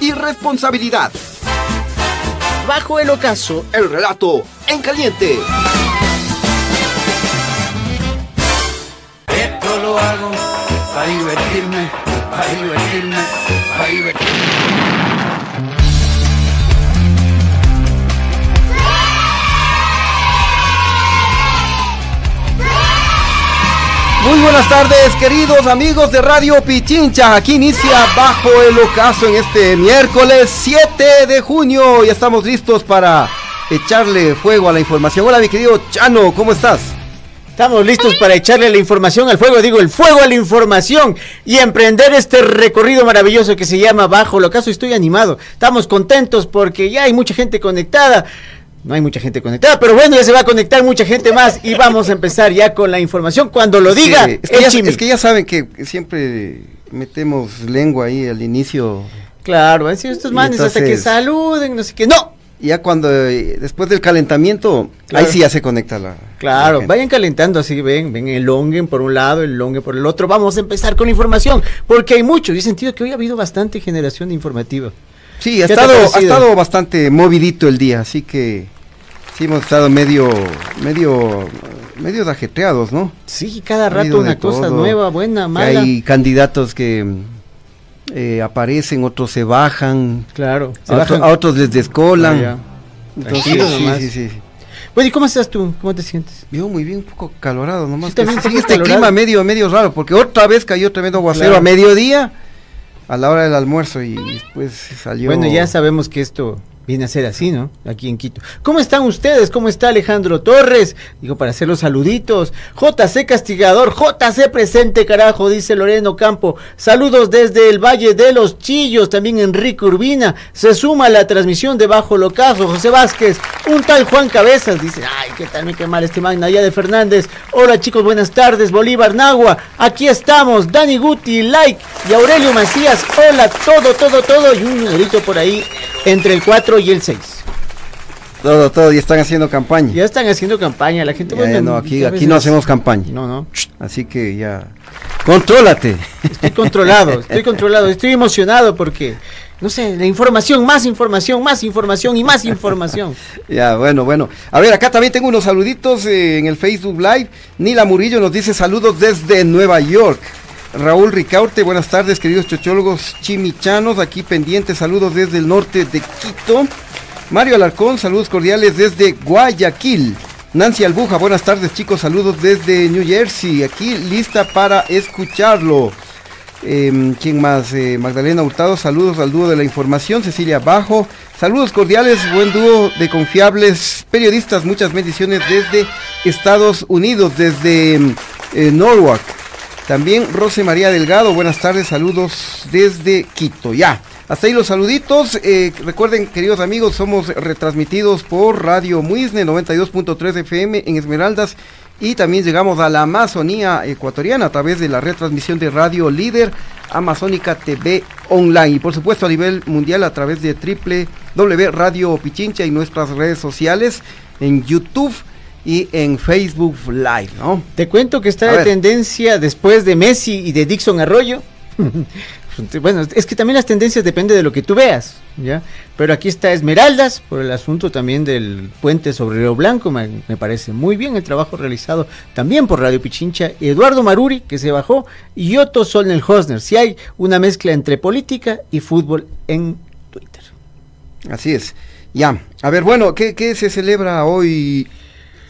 y responsabilidad. Bajo el ocaso, el relato en caliente. Esto lo hago para divertirme, para divertirme, para divertirme. Muy buenas tardes, queridos amigos de Radio Pichincha. Aquí inicia Bajo el Ocaso en este miércoles 7 de junio. Ya estamos listos para echarle fuego a la información. Hola, mi querido Chano, ¿cómo estás? Estamos listos para echarle la información al fuego, digo, el fuego a la información y emprender este recorrido maravilloso que se llama Bajo el Ocaso. Estoy animado, estamos contentos porque ya hay mucha gente conectada. No hay mucha gente conectada, pero bueno, ya se va a conectar mucha gente más y vamos a empezar ya con la información cuando lo diga. es, que ya, saben que siempre metemos lengua ahí al inicio. Claro, sido estos manes hasta que saluden, no sé qué. ¡No! Ya cuando, eh, después del calentamiento, ahí sí ya se conecta la. Claro, vayan calentando así, ven, ven el longen por un lado, el longue por el otro. Vamos a empezar con la información, porque hay mucho. Y he sentido que hoy ha habido bastante generación informativa. Sí, ha estado, ha estado bastante movidito el día, así que sí hemos estado medio, medio, medio ajetreados, ¿no? Sí, cada rato una cosa nueva, buena, mala. Hay candidatos que eh, aparecen, otros se bajan. Claro. a, otros les descolan. Ah, Entonces, sí, sí, sí, Bueno, ¿y cómo estás tú? ¿Cómo te sientes? Yo muy bien, un poco calorado nomás. Sí, este clima medio, medio raro, porque otra vez cayó tremendo aguacero a mediodía a la hora del almuerzo y después salió. Bueno, ya sabemos que esto viene a ser así, ¿no? Aquí en Quito. ¿Cómo están ustedes? ¿Cómo está Alejandro Torres? Digo, para hacer los saluditos. JC Castigador, JC presente, carajo, dice Loreno Campo. Saludos desde el Valle de los Chillos, también Enrique Urbina. Se suma a la transmisión de Bajo Locazo, José Vázquez. Un tal Juan Cabezas, dice, ay, qué tal me qué mal este magna allá de Fernández. Hola chicos, buenas tardes, Bolívar Nagua. Aquí estamos, Dani Guti, like. Y Aurelio Macías, hola, todo, todo, todo. Y un numerito por ahí entre el 4 y el 6. Todo, todo, ya están haciendo campaña. Ya están haciendo campaña, la gente... no, aquí, aquí no hacemos campaña. No, no. Así que ya... Contrólate. Estoy controlado, estoy controlado, estoy emocionado porque, no sé, la información, más información, más información y más información. ya, bueno, bueno. A ver, acá también tengo unos saluditos eh, en el Facebook Live. Nila Murillo nos dice saludos desde Nueva York. Raúl Ricaurte, buenas tardes, queridos chochólogos chimichanos, aquí pendientes, saludos desde el norte de Quito. Mario Alarcón, saludos cordiales desde Guayaquil. Nancy Albuja, buenas tardes chicos, saludos desde New Jersey, aquí lista para escucharlo. Em, ¿Quién más? Eh, Magdalena Hurtado, saludos al dúo de la información. Cecilia Bajo, saludos cordiales, buen dúo de confiables periodistas. Muchas bendiciones desde Estados Unidos, desde eh, Norwalk. También Rose María Delgado, buenas tardes, saludos desde Quito. Ya, hasta ahí los saluditos. Eh, recuerden, queridos amigos, somos retransmitidos por Radio Muisne 92.3 FM en Esmeraldas y también llegamos a la Amazonía ecuatoriana a través de la retransmisión de Radio Líder Amazónica TV Online y por supuesto a nivel mundial a través de W Radio Pichincha y nuestras redes sociales en YouTube y en Facebook Live, ¿no? Te cuento que está de tendencia después de Messi y de Dixon Arroyo. bueno, es que también las tendencias dependen de lo que tú veas, ¿ya? Pero aquí está Esmeraldas, por el asunto también del puente sobre Río Blanco, me, parece muy bien el trabajo realizado también por Radio Pichincha, Eduardo Maruri, que se bajó, y Otto Solnel Hosner, si hay una mezcla entre política y fútbol en Twitter. Así es, ya. A ver, bueno, ¿qué, qué se celebra hoy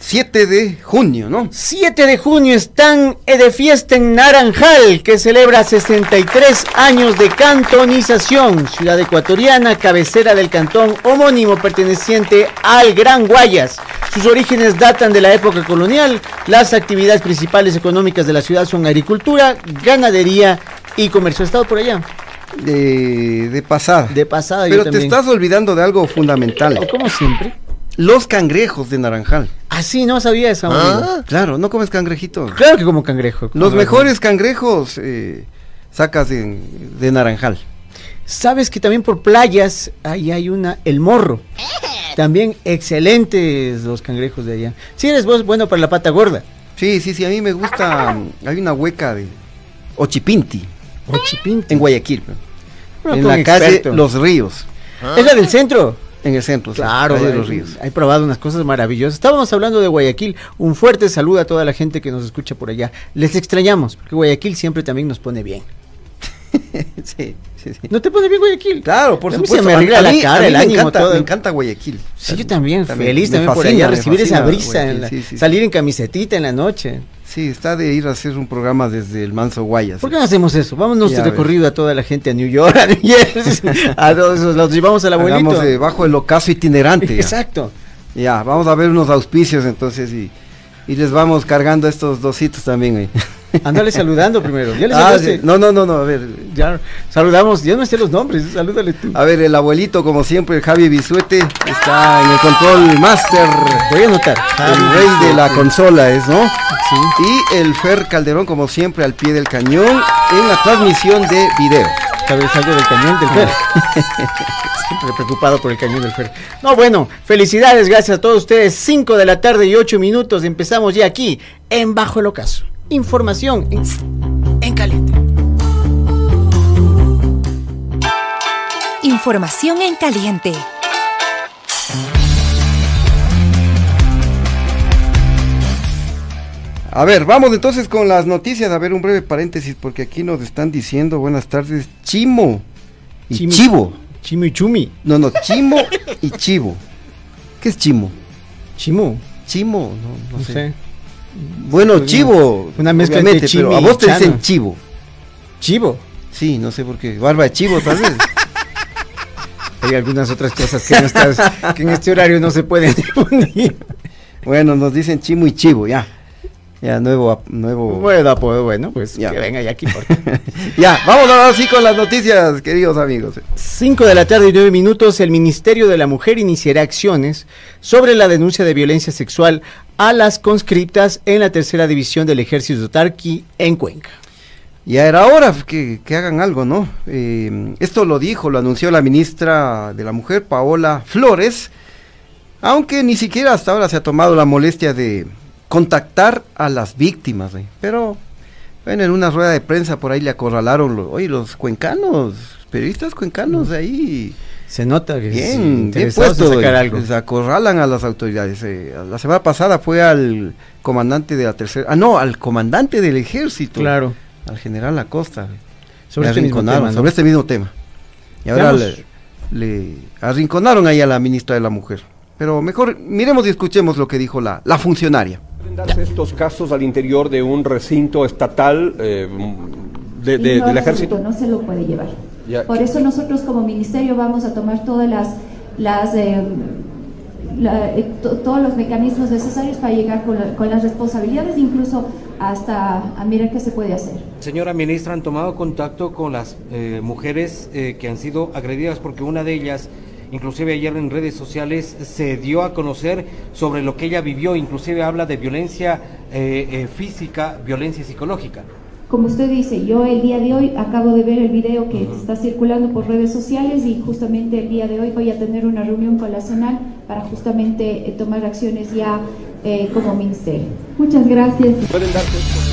7 de junio, ¿no? 7 de junio están de fiesta en Naranjal, que celebra 63 años de cantonización. Ciudad ecuatoriana, cabecera del cantón homónimo perteneciente al Gran Guayas. Sus orígenes datan de la época colonial. Las actividades principales económicas de la ciudad son agricultura, ganadería y comercio. ¿Ha estado por allá? de, de pasada. De pasada, yo Pero te también. estás olvidando de algo fundamental. Como siempre. Los cangrejos de naranjal. Ah, sí, no sabía esa. amigo. Claro, no comes cangrejito. Claro que como cangrejo. Los mejores cangrejos eh, sacas de, de naranjal. Sabes que también por playas ahí hay una, el morro. También excelentes los cangrejos de allá. Si eres vos bueno para la pata gorda. Sí, sí, sí, a mí me gusta. Hay una hueca de Ochipinti, O chipinti. en Guayaquil. Bueno, en la calle. Los Ríos, ¿Es la del centro? En el centro. Claro, de hay- Los Ríos. He probado unas cosas maravillosas. Estábamos hablando de Guayaquil. Un fuerte saludo a toda la gente que nos escucha por allá. Les extrañamos, porque Guayaquil siempre también nos pone bien. sí, sí, sí. ¿No te pone bien Guayaquil? Claro, por A mí supuesto. Se me alegra a la mí- cara, el me ánimo, encanta, todo. Me encanta Guayaquil. Sí, yo también, También, feliz también por allá, recibir esa brisa, en la- salir en camisetita en la noche. Sí, está de ir a hacer un programa desde el Manso Guayas. ¿Por qué no hacemos eso? Vámonos de recorrido a toda la gente a New York, a New Jersey, a todos esos, los llevamos al abuelito. Hagamos eh, bajo el ocaso itinerante. Exacto. Ya, vamos a ver unos auspicios entonces y, y les vamos cargando estos dositos también. güey. Ándale saludando primero. Ya le Ah, sí. no, no, no, no, a ver. Ya, saludamos, yo no sé los nombres, salúdale tú. A ver, el abuelito, como siempre, Javi Bisuete, está en el control master. Voy a anotar. El rey de la consola es, ¿no? Sí. Y el Fer Calderón, como siempre, al pie del cañón en la transmisión de video. Vez algo del cañón del Fer. Siempre preocupado por el cañón del Fer. No, bueno, felicidades, gracias a todos ustedes. 5 de la tarde y 8 minutos. Empezamos ya aquí, en Bajo el Ocaso. Información en, en caliente. Información en caliente. A ver, vamos entonces con las noticias. A ver, un breve paréntesis, porque aquí nos están diciendo, buenas tardes, Chimo y Chimi- Chivo. Chimo y Chumi. No, no, Chimo y Chivo. ¿Qué es Chimo? Chimo. Chimo, no, no No sé. sé. Bueno, Una- Chivo. una mezcla entre pero Chimi a vos te Chano. dicen Chivo. Chivo. Sí, no sé por qué. Barba de Chivo, tal vez. Hay algunas otras cosas que, no estás- que en este horario no se pueden difundir. bueno, nos dicen Chimo y Chivo, ya. Ya, nuevo, nuevo. Bueno, pues, bueno, pues Ya. que venga ya aquí. importa. ya, vamos ahora sí con las noticias, queridos amigos. 5 de la tarde y 9 minutos, el Ministerio de la Mujer iniciará acciones sobre la denuncia de violencia sexual a las conscriptas en la tercera división del ejército Tarqui en Cuenca. Ya era hora que, que hagan algo, ¿no? Eh, esto lo dijo, lo anunció la ministra de la Mujer, Paola Flores, aunque ni siquiera hasta ahora se ha tomado la molestia de contactar a las víctimas. ¿eh? Pero, bueno, en una rueda de prensa por ahí le acorralaron, los, oye, los cuencanos, periodistas cuencanos ahí, Se nota que bien, bien puesto, sacar algo. les acorralan a las autoridades. eh. La semana pasada fue al comandante de la tercera, ah, no, al comandante del ejército Claro. al general Acosta. Sobre este mismo tema, ¿no? sobre este mismo tema. Y ahora le, le arrinconaron ahí a la ministra de la Mujer. Pero mejor miremos y escuchemos lo que dijo la, la funcionaria. ¿Pueden darse estos casos al interior de un recinto estatal eh, de- de- no, del ejército? No se lo puede llevar. Ya. Por eso nosotros como ministerio vamos a tomar todas las, las eh, la- eh, to- todos los mecanismos necesarios para llegar con, la- con las responsabilidades, incluso hasta a mirar qué se puede hacer. Señora ministra, ¿han tomado contacto con las eh, mujeres eh, que han sido agredidas? Porque una de ellas, inclusive ayer en redes sociales, se dio a conocer sobre lo que ella vivió, inclusive habla de violencia eh, eh, física, violencia psicológica. Como usted dice, yo el día de hoy acabo de ver el video que está circulando por redes sociales y justamente el día de hoy voy a tener una reunión con la CENAL para justamente eh, tomar acciones ya eh, como ministerio. Muchas gracias. ¿Pueden darse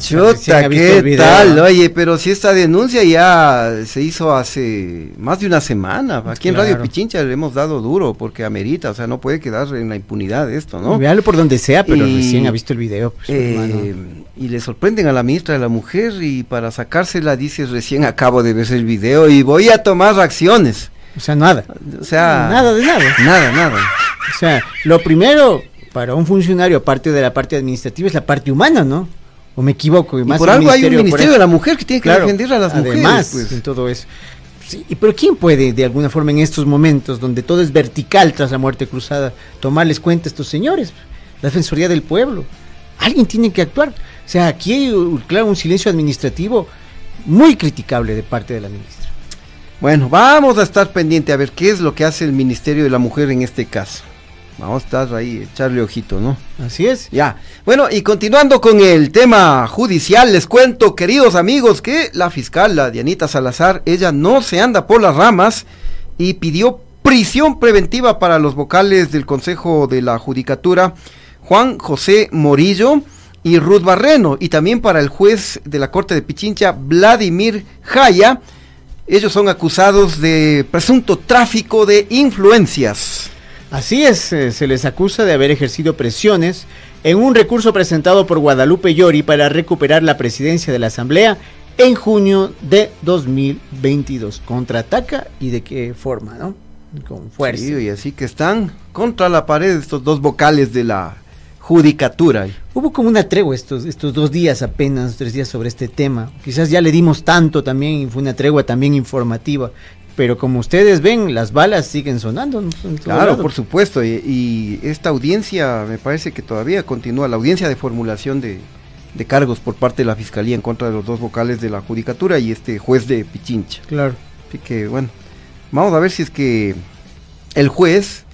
Chuta, ¿qué tal? Oye, pero si esta denuncia ya se hizo hace más de una semana. Aquí en Radio. Pichincha le hemos dado duro porque amerita, o sea, no puede quedar en la impunidad esto, ¿no? Véalo por donde sea, pero Y- recién ha visto el video. pues, Eh, y le sorprenden a la ministra de la Mujer y para sacársela dice recién acabo de ver el video y voy a tomar acciones. O sea, nada. O sea, Nada de nada. Nada, nada. O sea, lo primero para un funcionario, aparte de la parte administrativa, es la parte humana, ¿no? ¿O me equivoco? Y más por algo hay un Ministerio de la Mujer que tiene que Claro, defender a las además, mujeres. pues. en todo eso. Sí, pero ¿quién puede, de alguna forma, en estos momentos donde todo es vertical tras la muerte cruzada, tomarles cuenta a estos señores? La Defensoría del Pueblo. Alguien tiene que actuar. O sea, aquí hay, uh, claro, un silencio administrativo muy criticable de parte de la ministra. Bueno, vamos a estar pendiente a ver qué es lo que hace el Ministerio de la Mujer en este caso. Vamos a estar ahí, echarle ojito, ¿no? Así es. Ya. Bueno, y continuando con el tema judicial, les cuento, queridos amigos, que la fiscal, la Dianita Salazar, ella no se anda por las ramas y pidió prisión preventiva para los vocales del Consejo de la Judicatura, Juan José Morillo y Ruth Barreno, y también para el juez de la Corte de Pichincha, Vladimir Jaya. Ellos son acusados de presunto tráfico de influencias. Así es, eh, se les acusa de haber ejercido presiones en un recurso presentado por Guadalupe Llori para recuperar la presidencia de la Asamblea en junio de 2022. Contraataca y de qué forma, ¿no? Con fuerza. Sí, y así que están contra la pared estos dos vocales de la judicatura. Hubo como una tregua estos, estos dos días apenas, tres días sobre este tema. Quizás ya le dimos tanto también y fue una tregua también informativa pero como ustedes ven, las balas siguen sonando. Claro, por supuesto, y, esta audiencia me parece que todavía continúa, la audiencia de formulación de, cargos por parte de la Fiscalía en contra de los dos vocales de la Judicatura y este juez de Pichincha. Claro. Así que bueno, vamos a ver si es que el juez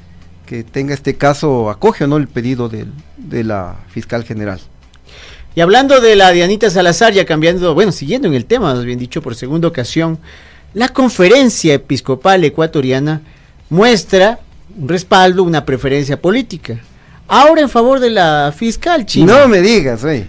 que tenga este caso acoge o no el pedido de la fiscal general. Y hablando de la Dianita Salazar, ya cambiando, bueno, siguiendo en el tema, más bien dicho, por segunda ocasión, la conferencia episcopal ecuatoriana muestra un respaldo, una preferencia política. Ahora en favor de la fiscal china. No me digas, güey.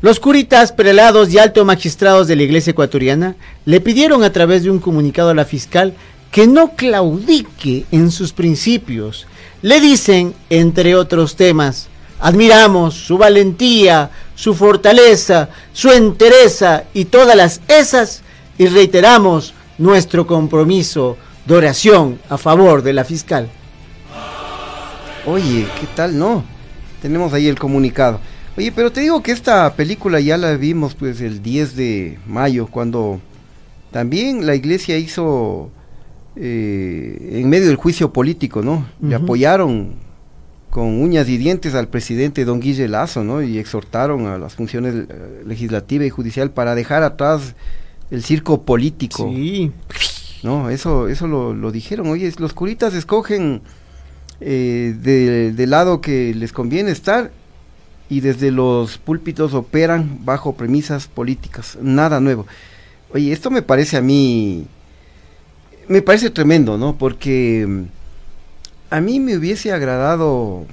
Los curitas, prelados y alto magistrados de la iglesia ecuatoriana le pidieron a través de un comunicado a la fiscal que no claudique en sus principios. Le dicen, entre otros temas, Admiramos su valentía, su fortaleza, su entereza y todas las esas y reiteramos nuestro compromiso de oración a favor de la fiscal. Oye, ¿qué tal? No, tenemos ahí el comunicado. Oye, pero te digo que esta película ya la vimos pues el 10 de mayo, cuando también la iglesia hizo eh, en medio del juicio político, ¿no? Le apoyaron con uñas y dientes al presidente don Guille Lazo, ¿no? Y exhortaron a las funciones eh, legislativa y judicial para dejar atrás el circo político. Sí. No, eso, eso lo, dijeron. Oye, los curitas escogen eh, del lado que les conviene estar y desde los púlpitos operan bajo premisas políticas. Nada nuevo. Oye, esto me parece a mí, me parece tremendo, ¿no? Porque a mí me hubiese agradado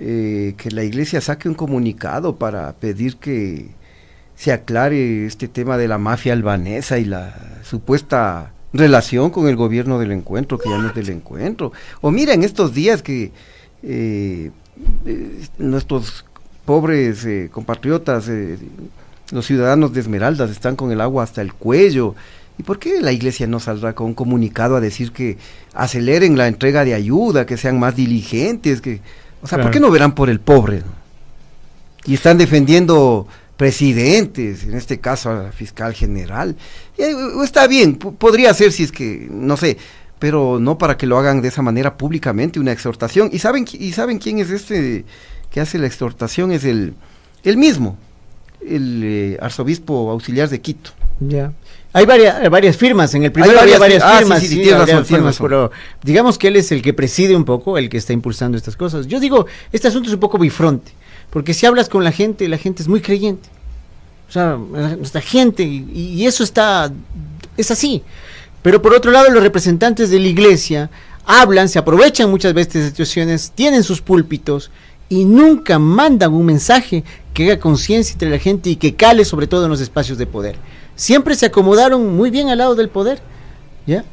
eh, que la iglesia saque un comunicado para pedir que se aclare este tema de la mafia albanesa y la supuesta relación con el gobierno del encuentro, que ya no es del encuentro. O mira, en estos días que eh, eh, nuestros pobres compatriotas, los ciudadanos de Esmeraldas, están con el agua hasta el cuello ¿Y por qué la iglesia no saldrá con un comunicado a decir que aceleren la entrega de ayuda, que sean más diligentes? que O sea, ¿por qué no verán por el pobre? Y están defendiendo presidentes, en este caso a la fiscal general. Eh, está bien, podría ser si es que, no sé, pero no para que lo hagan de esa manera públicamente, una exhortación. ¿Y saben, y saben quién es este que hace la exhortación? Es el, el mismo, el eh, arzobispo auxiliar de Quito. Ya. Hay varias, eh, varias firmas, en el primero hay varias, firmas, sí, sí, firmas, pero digamos que él es el que preside un poco, el que está impulsando estas cosas. Yo digo, este asunto es un poco bifronte, porque si hablas con la gente, la gente es muy creyente. O sea, nuestra gente, y, y eso está, es así. Pero por otro lado, los representantes de la iglesia hablan, se aprovechan muchas veces de situaciones, tienen sus púlpitos y nunca mandan un mensaje que haga conciencia entre la gente y que cale sobre todo en los espacios de poder siempre se acomodaron muy bien al lado del poder, ¿ya?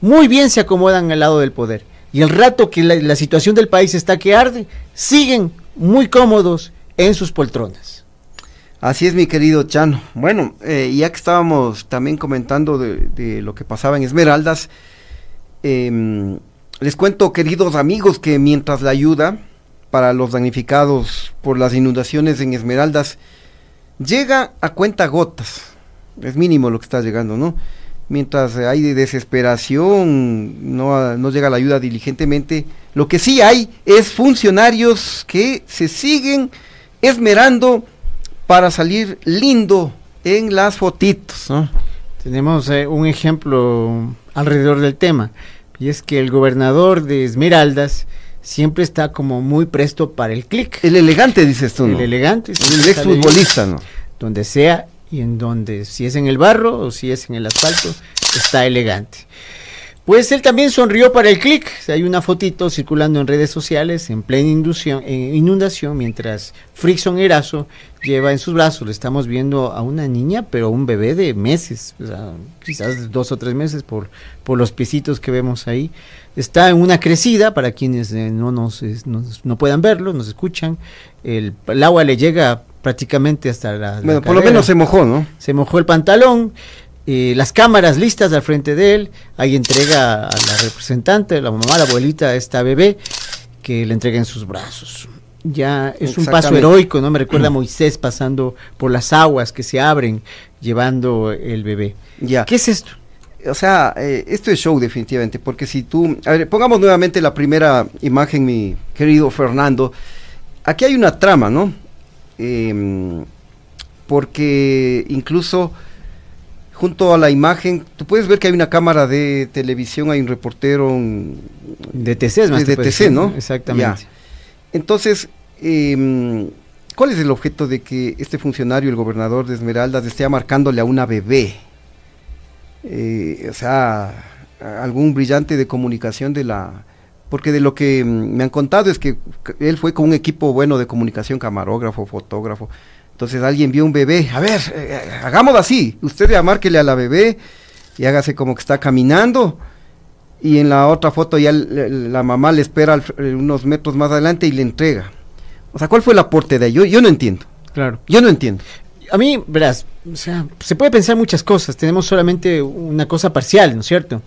Muy bien se acomodan al lado del poder. Y el rato que la, situación del país está que arde, siguen muy cómodos en sus poltronas. Así es, mi querido Chano. Bueno, eh, ya que estábamos también comentando de, lo que pasaba en Esmeraldas, em, les cuento, queridos amigos, que mientras la ayuda para los damnificados por las inundaciones en Esmeraldas llega a cuenta gotas, es mínimo lo que está llegando, ¿no? Mientras hay desesperación, no, no llega la ayuda diligentemente, lo que sí hay es funcionarios que se siguen esmerando para salir lindo en las fotitos. ¿no? Tenemos eh, un ejemplo alrededor del tema, y es que el gobernador de Esmeraldas siempre está como muy presto para el clic. El elegante, dices tú, ¿no? El elegante. El siempre sale exfutbolista, ¿no? Donde sea y en donde, si es en el barro o si es en el asfalto, está elegante. Pues él también sonrió para el clic. Hay una fotito circulando en redes sociales en plena inducción- eh, inundación mientras Frickson Erazo lleva en sus brazos, le estamos viendo a una niña, pero un bebé de meses, o sea, quizás dos o tres meses por, por los piecitos que vemos ahí. Está en una crecida, para quienes eh, no, nos, nos- no puedan verlo, nos escuchan. El agua le llega prácticamente hasta la... la Bueno, por lo menos se mojó, ¿no? se mojó el pantalón, eh, las cámaras listas al frente de él, ahí entrega a la representante, la mamá, la abuelita, a esta bebé, que le entrega en sus brazos. Ya es un paso heroico, ¿no? Me recuerda a Moisés pasando por las aguas que se abren, llevando el bebé. Ya. ¿Qué es esto? O sea, eh, esto es show definitivamente, porque si tú... A ver, pongamos nuevamente la primera imagen, mi querido Fernando. Aquí hay una trama, ¿no? Em, porque incluso junto a la imagen, tú puedes ver que hay una cámara de televisión, hay un reportero, un- De TC, es más. de puedo TC, ¿no? Exactamente. Ya. Entonces, em, ¿cuál es el objeto de que este funcionario, el gobernador de Esmeraldas, esté marcándole a una bebé? Eh, o sea, algún brillante de comunicación de la... Porque de lo que mm, me han contado es que él fue con un equipo bueno de comunicación, camarógrafo, fotógrafo. Entonces alguien vio un bebé, a ver, eh, eh, hagamos así, usted ya márquele a la bebé y hágase como que está caminando y en la otra foto ya la mamá le espera al eh, unos metros más adelante y le entrega. O sea, ¿cuál fue el aporte de ahí? Yo, yo no entiendo, Claro. yo no entiendo. A mí, verás, o sea, se puede pensar muchas cosas, tenemos solamente una cosa parcial, ¿no es cierto?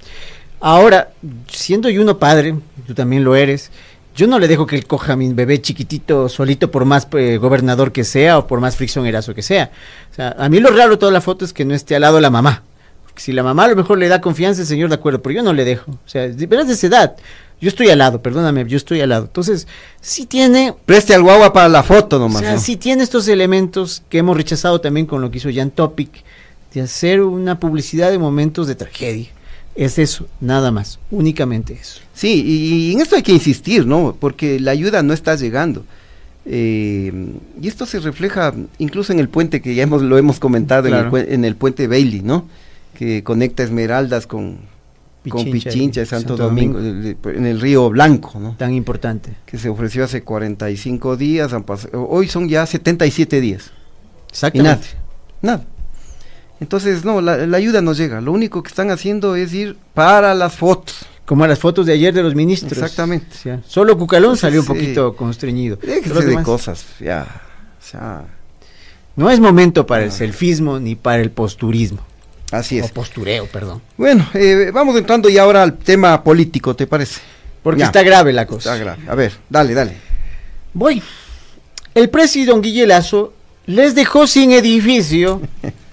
Ahora, siendo yo uno padre, tú también lo eres, yo no le dejo que él coja a mi bebé chiquitito solito por más eh, gobernador que sea o por más fricción erazo que sea. O sea, a mí lo raro de toda la foto es que no esté al lado la mamá. Porque si la mamá a lo mejor le da confianza, el señor de acuerdo, pero yo no le dejo. O sea, de verás de esa edad. Yo estoy al lado, perdóname, yo estoy al lado. Entonces, sí tiene Preste al guagua para la foto o nomás. sea, ¿no? sí tiene estos elementos que hemos rechazado también con lo que hizo Jan Topic, de hacer una publicidad de momentos de tragedia. Es eso, nada más, únicamente eso. Sí, y, y en esto hay que insistir, ¿no? Porque la ayuda no está llegando. Eh, y esto se refleja incluso en el puente que ya hemos, lo hemos comentado, en, el, en el puente Bailey, ¿no? Que conecta Esmeraldas con con Pichincha Pichincha y Santo, Santo Domingo, en el río Blanco, ¿no? Tan importante. Que se ofreció hace 45 días, han pas- hoy son ya 77 días. Y nada, Exactamente. nada. Entonces, no, la, la ayuda no llega. Lo único que están haciendo es ir para las fotos. Como las fotos de ayer de los ministros. Exactamente. O sea, solo Cucalón Entonces, salió un sí. poquito constreñido. Déjense Los de cosas, ya. O sea, No es momento para el Ah. selfismo ni para el posturismo. así O es. postureo, perdón. Bueno, eh, vamos entrando ya ahora al tema político, ¿te parece? Porque Ya. está grave la cosa. Está grave. A ver, dale, dale. Voy. El presidente Don Guille Lazo les dejó sin edificio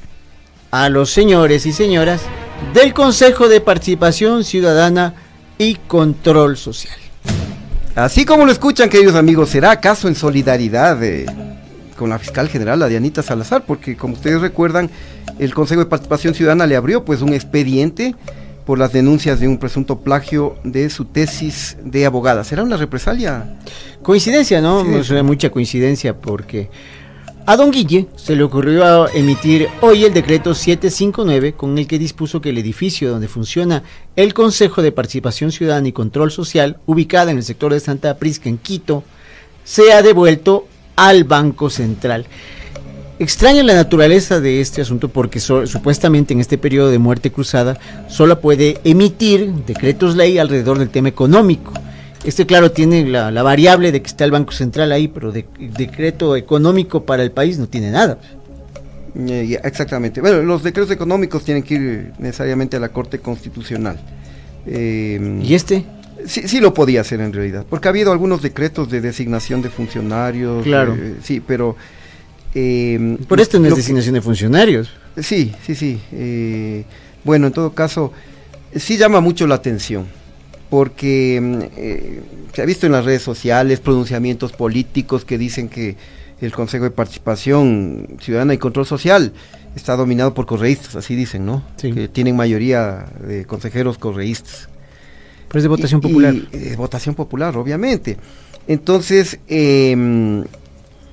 a los señores y señoras del Consejo de Participación Ciudadana y Control Social. Así como lo escuchan, queridos amigos, ¿será acaso en solidaridad eh, con la fiscal general, la Dianita Salazar? Porque como ustedes recuerdan, el Consejo de Participación Ciudadana le abrió pues un expediente por las denuncias de un presunto plagio de su tesis de abogada. ¿Será una represalia? Coincidencia, ¿no? Sí. Mucha coincidencia porque a Don Guille se le ocurrió emitir hoy el decreto 759 con el que dispuso que el edificio donde funciona el Consejo de Participación Ciudadana y Control Social, ubicada en el sector de Santa Prisca en Quito, sea devuelto al Banco Central. Extraña la naturaleza de este asunto porque supuestamente en este periodo de muerte cruzada solo puede emitir decretos ley alrededor del tema económico. Este, claro, tiene la, la variable de que está el Banco Central ahí, pero de, decreto económico para el país no tiene nada. Eh, exactamente. Bueno, los decretos económicos tienen que ir necesariamente a la Corte Constitucional. Eh, ¿Y este? Sí, sí lo podía hacer en realidad, porque ha habido algunos decretos de designación de funcionarios. Claro. eh, sí, pero... eh, Por esto no es que- designación de funcionarios. Sí, sí, sí. bueno, en todo caso, sí llama mucho la atención, porque mm, eh, se ha visto en las redes sociales pronunciamientos políticos que dicen que el Consejo de Participación Ciudadana y Control Social está dominado por correístas, así dicen, ¿no? Sí. Que tienen mayoría de consejeros correístas. Pero es de votación Y- popular. y, eh, votación popular, obviamente. Entonces, eh,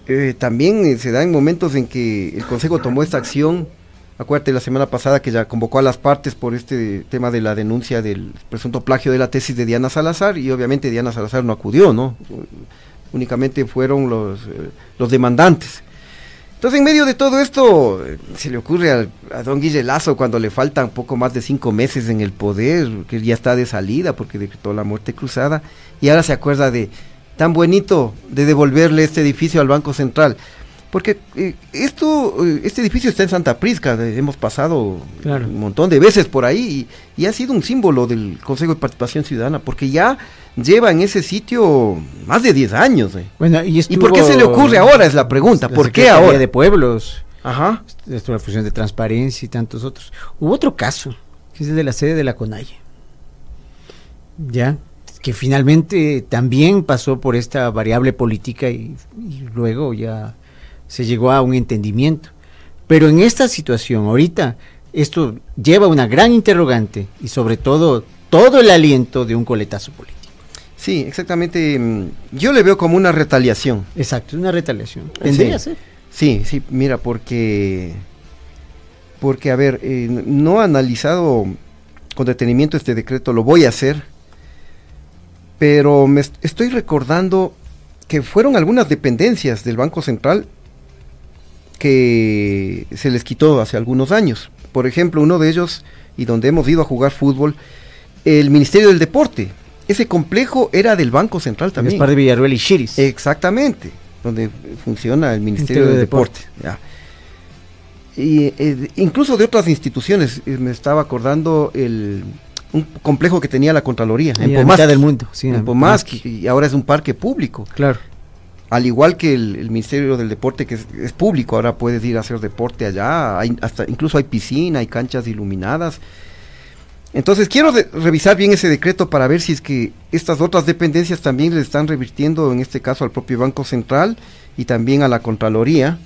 eh, también eh, se da en momentos en que el Consejo tomó esta acción. Acuérdate la semana pasada que ya convocó a las partes por este tema de la denuncia del presunto plagio de la tesis de Diana Salazar y obviamente Diana Salazar no acudió, ¿no? Únicamente fueron los, eh, los demandantes. Entonces, en medio de todo esto, eh, se le ocurre al- a, don Guille Lazo, cuando le faltan poco más de cinco meses en el poder, que ya está de salida porque decretó la muerte cruzada, y ahora se acuerda de tan bonito de devolverle este edificio al Banco Central. Porque eh, esto, eh, este edificio está en Santa Prisca, hemos pasado Claro. un montón de veces por ahí y, y ha sido un símbolo del Consejo de Participación Ciudadana, porque ya lleva en ese sitio más de 10 años. eh. Bueno, y, ¿Y por qué se le ocurre ahora? Es la pregunta. la ¿Por qué ahora? de Pueblos, Ajá. esto la fusión de transparencia y tantos otros. Hubo otro caso, que es el de la sede de la CONAIE. Ya, que finalmente también pasó por esta variable política y, y luego ya se llegó a un entendimiento. Pero en esta situación, ahorita, esto lleva una gran interrogante y sobre todo todo el aliento de un coletazo político. Sí, exactamente. Yo le veo como una retaliación. Exacto, una retaliación. Tendría Sí. ser. Sí, sí, mira, porque, porque a ver, eh, no he analizado con detenimiento este decreto, lo voy a hacer, pero me est- estoy recordando que fueron algunas dependencias del Banco Central que se les quitó hace algunos años. Por ejemplo, uno de ellos, y donde hemos ido a jugar fútbol, el Ministerio del Deporte. Ese complejo era del Banco Central también. Gaspar de Villarruel y Chiris. Exactamente, donde funciona el Ministerio Ministerio del de Deporte. Y eh, incluso de otras instituciones, eh, me estaba acordando el un complejo que tenía la Contraloría en Pomaski, del mundo, sí, en en Pomaski. y ahora es un parque público. Claro. Al igual que el, Ministerio del Deporte, que es, público, ahora puedes ir a hacer deporte allá, hay hasta incluso hay piscina, hay canchas iluminadas. Entonces quiero revisar bien ese decreto para ver si es que estas otras dependencias también le están revirtiendo, en este caso al propio Banco Central y también a la Contraloría,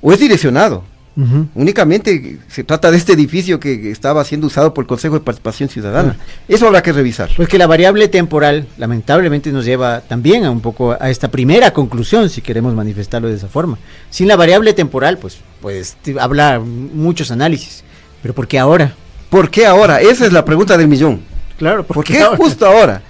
o es direccionado. Ujú. Únicamente se trata de este edificio que estaba siendo usado por el Consejo de Participación Ciudadana. Ah. Eso habrá que revisar. Pues que la variable temporal lamentablemente nos lleva también a un poco a esta primera conclusión, si queremos manifestarlo de esa forma. Sin la variable temporal, pues, pues te- habla muchos análisis. Pero ¿por qué ahora? ¿Por qué ahora? Esa es la pregunta del millón. Claro, ¿Por qué justo ahora?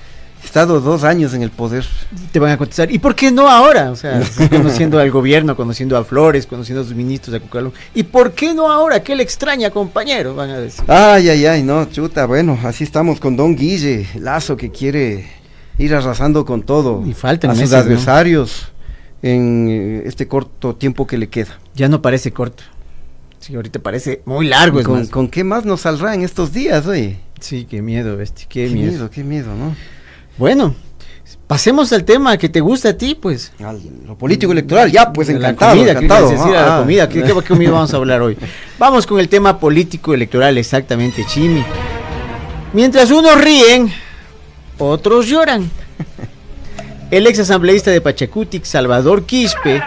Estado dos años en el poder. Te van a contestar. ¿Y por qué no ahora? O sea, conociendo al gobierno, conociendo a Flores, conociendo a sus ministros, a Cucalón. ¿Y por qué no ahora? ¿Qué le extraña, compañero? Van a decir. Ay, ay, ay, no, chuta, bueno, así estamos con Don Guille, Lazo que quiere ir arrasando con todo Y faltan a sus meses, ¿no? adversarios en eh, este corto tiempo que le queda. Ya no parece corto. Sí, ahorita parece muy largo. Es ¿Con, más. con qué más nos saldrá en estos días, oye? Sí, qué miedo, bestia, qué, Qué miedo. miedo, qué miedo, ¿no? Bueno, pasemos al tema que te gusta a ti, pues. Al- lo político electoral, ya, pues La encantado, comida, ¿qué encantado. decir a la Ah, comida? ¿Qué, qué, qué comida vamos a hablar hoy? Vamos con el tema político electoral, exactamente, Chimi. Mientras unos ríen, otros lloran. El ex asambleísta de Pachacutic, Salvador Quispe,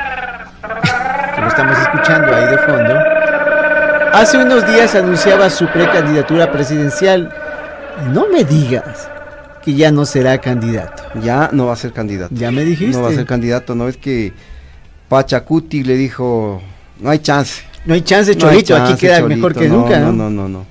que lo estamos escuchando ahí de fondo, hace unos días anunciaba su precandidatura presidencial. No me digas que ya no será candidato. Ya no va a ser candidato. Ya me dijiste. No va a ser candidato, no es que Pachacuti le dijo, no hay chance. No hay chance, No hay Cholito, aquí queda Cholito, mejor que no, nunca, ¿no? No, no, no, no.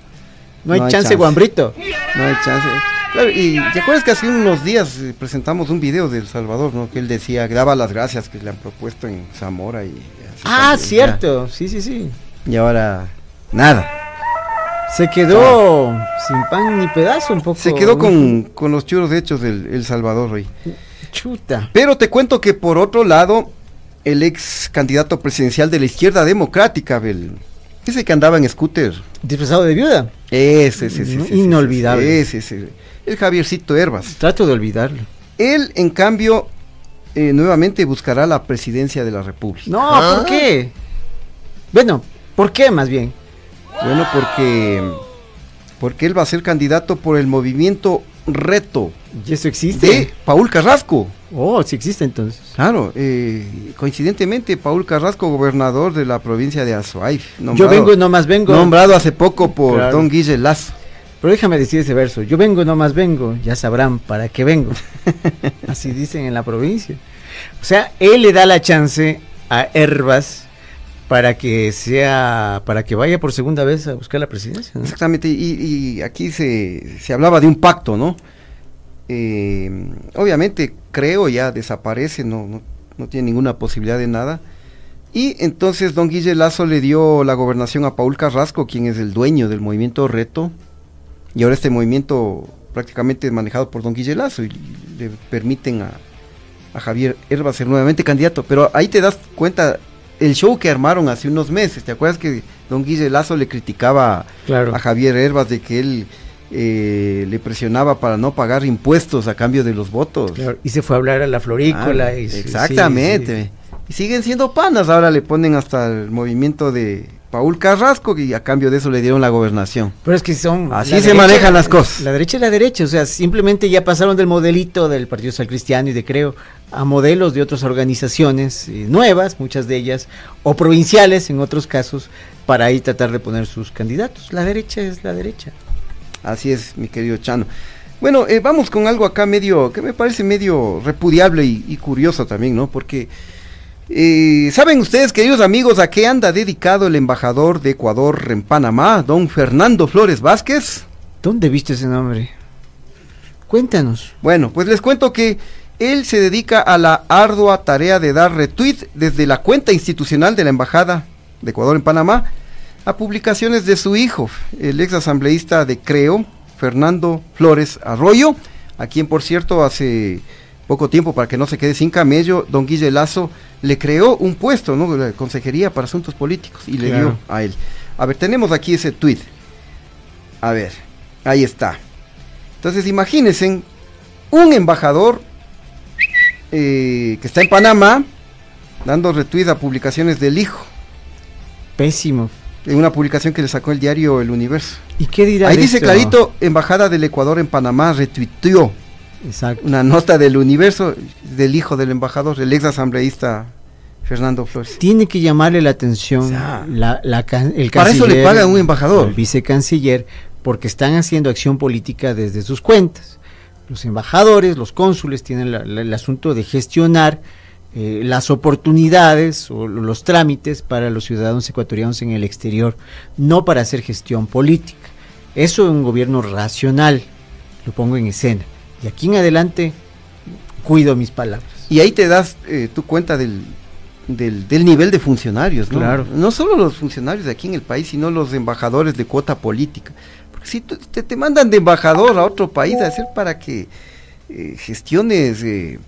No hay hay chance. Guambrito. No hay chance. Claro, y te acuerdas que hace unos días eh, presentamos un video de El Salvador, ¿no? Que él decía, daba las gracias que le han propuesto en Zamora y así Ah, también, cierto. Sí, sí, sí. Y ahora, nada. Se quedó sin pan ni pedazo un poco. Se quedó con, con los churos hechos del El Salvador hoy. Chuta. Pero te cuento que por otro lado, el ex candidato presidencial de la izquierda democrática, el, ese que andaba en scooter, Disfrazado de viuda. ese, ese, ese, No, ese, inolvidable. Ese, ese, el Javiercito Herbas. Trato de olvidarlo. Él, en cambio, eh, nuevamente buscará la presidencia de la República. No, Ah. ¿por qué? Bueno, ¿por qué más bien? Bueno, porque, porque él va a ser candidato por el movimiento Reto ¿Y eso existe? de Paul Carrasco. Oh, sí existe entonces. Claro, eh, coincidentemente, Paul Carrasco, gobernador de la provincia de Azuay. Yo vengo, nomás vengo. Nombrado hace poco por Claro. don Guille Lazo. Pero déjame decir ese verso. Yo vengo, nomás vengo. Ya sabrán para qué vengo. Así dicen en la provincia. O sea, él le da la chance a Herbas para que sea, para que vaya por segunda vez a buscar la presidencia. Exactamente, y, y aquí se, se hablaba de un pacto, ¿no? Eh, obviamente, creo ya desaparece, no, no, no tiene ninguna posibilidad de nada. Y entonces don Guille Lazo le dio la gobernación a Paul Carrasco, quien es el dueño del movimiento Reto. Y ahora este movimiento prácticamente es manejado por don Guille Lazo y le permiten a, a Javier Herba ser nuevamente candidato. Pero ahí te das cuenta el show que armaron hace unos meses. ¿Te acuerdas que don Guille Lazo le criticaba Claro. a Javier Herbas de que él eh, le presionaba para no pagar impuestos a cambio de los votos? Claro, Y se fue a hablar a la florícola. Ah, y exactamente. sí, sí. Y siguen siendo panas. Ahora le ponen hasta el movimiento de Paul Carrasco y a cambio de eso le dieron la gobernación. Pero es que son. Así se manejan las cosas. La derecha es la derecha, o sea, simplemente ya pasaron del modelito del Partido Social Cristiano y de Creo a modelos de otras organizaciones eh, nuevas, muchas de ellas, o provinciales en otros casos, para ahí tratar de poner sus candidatos. La derecha es la derecha. Así es, mi querido Chano. Bueno, eh, vamos con algo acá medio, que me parece medio repudiable y, y curioso también, ¿no? Porque, eh, ¿saben ustedes, queridos amigos, a qué anda dedicado el embajador de Ecuador en Panamá, don Fernando Flores Vázquez? ¿Dónde viste ese nombre? Cuéntanos. Bueno, pues les cuento que él se dedica a la ardua tarea de dar retweet desde la cuenta institucional de la Embajada de Ecuador en Panamá a publicaciones de su hijo, el ex asambleísta de Creo, Fernando Flores Arroyo, a quien por cierto hace poco tiempo, para que no se quede sin camello, don Guille Lazo le creó un puesto, ¿no? La Consejería para Asuntos Políticos y le Claro. dio a él. A ver, tenemos aquí ese tweet. A ver, ahí está. Entonces imagínense un embajador eh, que está en Panamá dando retweet a publicaciones del hijo, Pésimo. en una publicación que le sacó el diario El Universo. ¿Y qué dirá Ahí de dice esto? clarito, Embajada del Ecuador en Panamá retuiteó Exacto. una nota del Universo del hijo del embajador, el ex asambleísta Fernando Flores. Tiene que llamarle la atención O sea, la, el para eso le canciller, pagan un embajador. El vicecanciller, porque están haciendo acción política desde sus cuentas. Los embajadores, los cónsules tienen la- la- el asunto de gestionar eh, las oportunidades o los trámites para los ciudadanos ecuatorianos en el exterior, no para hacer gestión política. Eso es un gobierno racional, lo pongo en escena. Y aquí en adelante cuido mis palabras. Y ahí te das eh, tu cuenta del, del, del nivel de funcionarios, ¿no? Claro. No solo los funcionarios de aquí en el país, sino los embajadores de cuota política. Porque si te, te mandan de embajador a otro país a hacer para que eh, gestiones eh,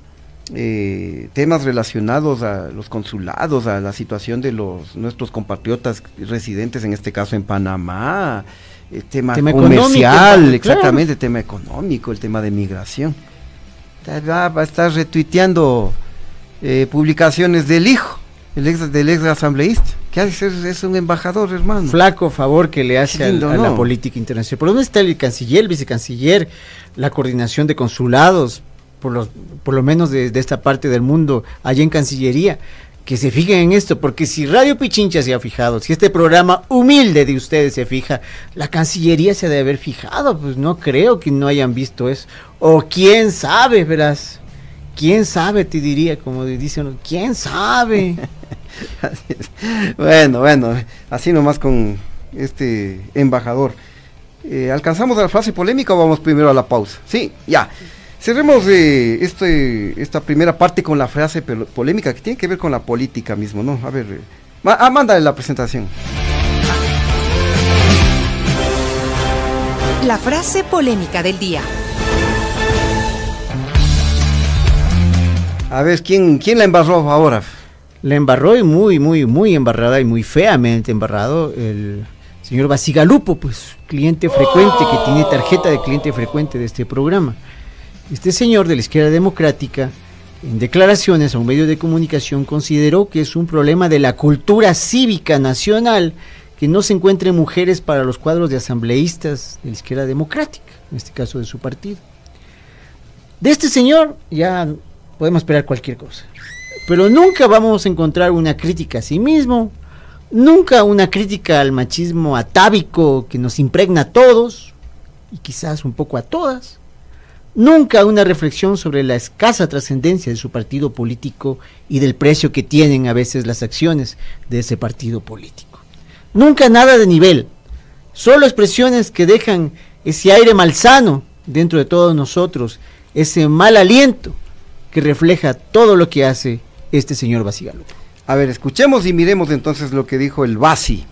eh, temas relacionados a los consulados, a la situación de los nuestros compatriotas residentes, en este caso en Panamá, el tema, Tema comercial, claro. exactamente, el tema económico, el tema de migración. Va, va a estar retuiteando eh, publicaciones del hijo, el ex, del ex asambleísta. ¿Qué hace? Es, un embajador, hermano. Flaco favor que le hace al- a la política internacional. ¿Por dónde está el canciller, el vicecanciller, la coordinación de consulados, por, los, por lo menos de, de esta parte del mundo, allá en Cancillería? Que se fijen en esto, porque si Radio Pichincha se ha fijado, si este programa humilde de ustedes se fija, la Cancillería se ha de haber fijado, pues no creo que no hayan visto eso. O quién sabe, verás. ¿Quién sabe? Te diría, como dicen, ¿quién sabe? Bueno, bueno, así nomás con este embajador. Eh, ¿Alcanzamos a la frase polémica o vamos primero a la pausa? Sí, ya. Cerremos eh, este, esta primera parte con la frase polémica que tiene que ver con la política mismo, ¿no? A ver, eh, ma- ah, mándale la presentación. La frase polémica del día. A ver, ¿quién, quién la embarró ahora? La embarró y muy, muy, muy embarrada y muy feamente embarrado el señor Basigalupo, pues cliente frecuente que tiene tarjeta de cliente frecuente de este programa. Este señor de la izquierda democrática, en declaraciones a un medio de comunicación, consideró que es un problema de la cultura cívica nacional que no se encuentren mujeres para los cuadros de asambleístas de la izquierda democrática, en este caso de su partido. De este señor ya podemos esperar cualquier cosa. Pero nunca vamos a encontrar una crítica a sí mismo, nunca una crítica al machismo atávico que nos impregna a todos, y quizás un poco a todas. Nunca una reflexión sobre la escasa trascendencia de su partido político y del precio que tienen a veces las acciones de ese partido político. Nunca nada de nivel, solo expresiones que dejan ese aire malsano dentro de todos nosotros, ese mal aliento que refleja todo lo que hace este señor Basigalup. A ver, escuchemos y miremos entonces lo que dijo el Basi.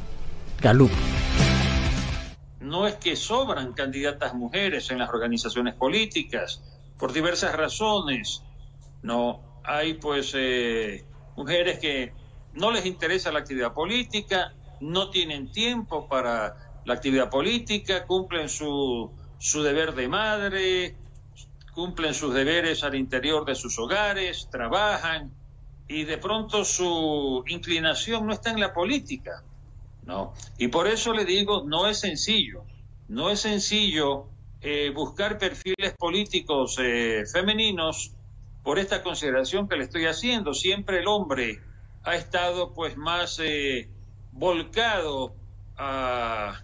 No es que sobran candidatas mujeres en las organizaciones políticas, por diversas razones. No, hay pues eh, mujeres que no les interesa la actividad política, no tienen tiempo para la actividad política, cumplen su, su deber de madre, cumplen sus deberes al interior de sus hogares, trabajan y de pronto su inclinación no está en la política, ¿no? Y por eso le digo, no es sencillo, no es sencillo eh, buscar perfiles políticos eh, femeninos por esta consideración que le estoy haciendo. Siempre el hombre ha estado pues más eh, volcado a...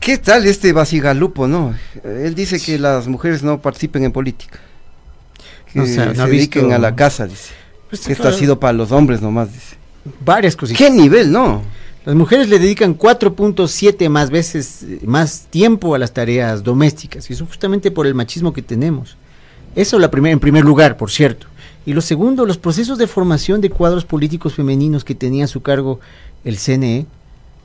¿Qué tal este Basigalupo, no? Él dice que las mujeres no participen en política. Que No se dediquen visto- a la casa, dice. Pues, Que esto claro. ha sido para los hombres nomás, dice. Varias cositas. ¿Qué nivel, no? Las mujeres le dedican 4.7 más veces más tiempo a las tareas domésticas y eso justamente por el machismo que tenemos. Eso la primera, en primer lugar, por cierto. Y lo segundo, los procesos de formación de cuadros políticos femeninos que tenía a su cargo el CNE.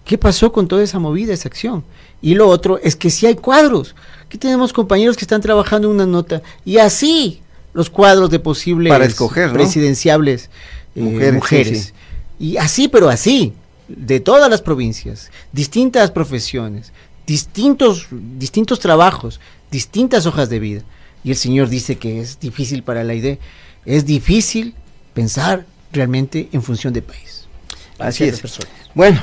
¿Qué pasó con toda esa movida, esa acción? Y lo otro es que si hay cuadros. Aquí tenemos compañeros que están trabajando en una nota y así los cuadros de posibles Para escoger, ¿no? presidenciables eh, Mujeres, mujeres. sí, sí. Y así, pero así, de todas las provincias, distintas profesiones, distintos, distintos trabajos, distintas hojas de vida. Y el Señor dice que es difícil para la idea, es difícil pensar realmente en función de país. Así es. personas. Bueno,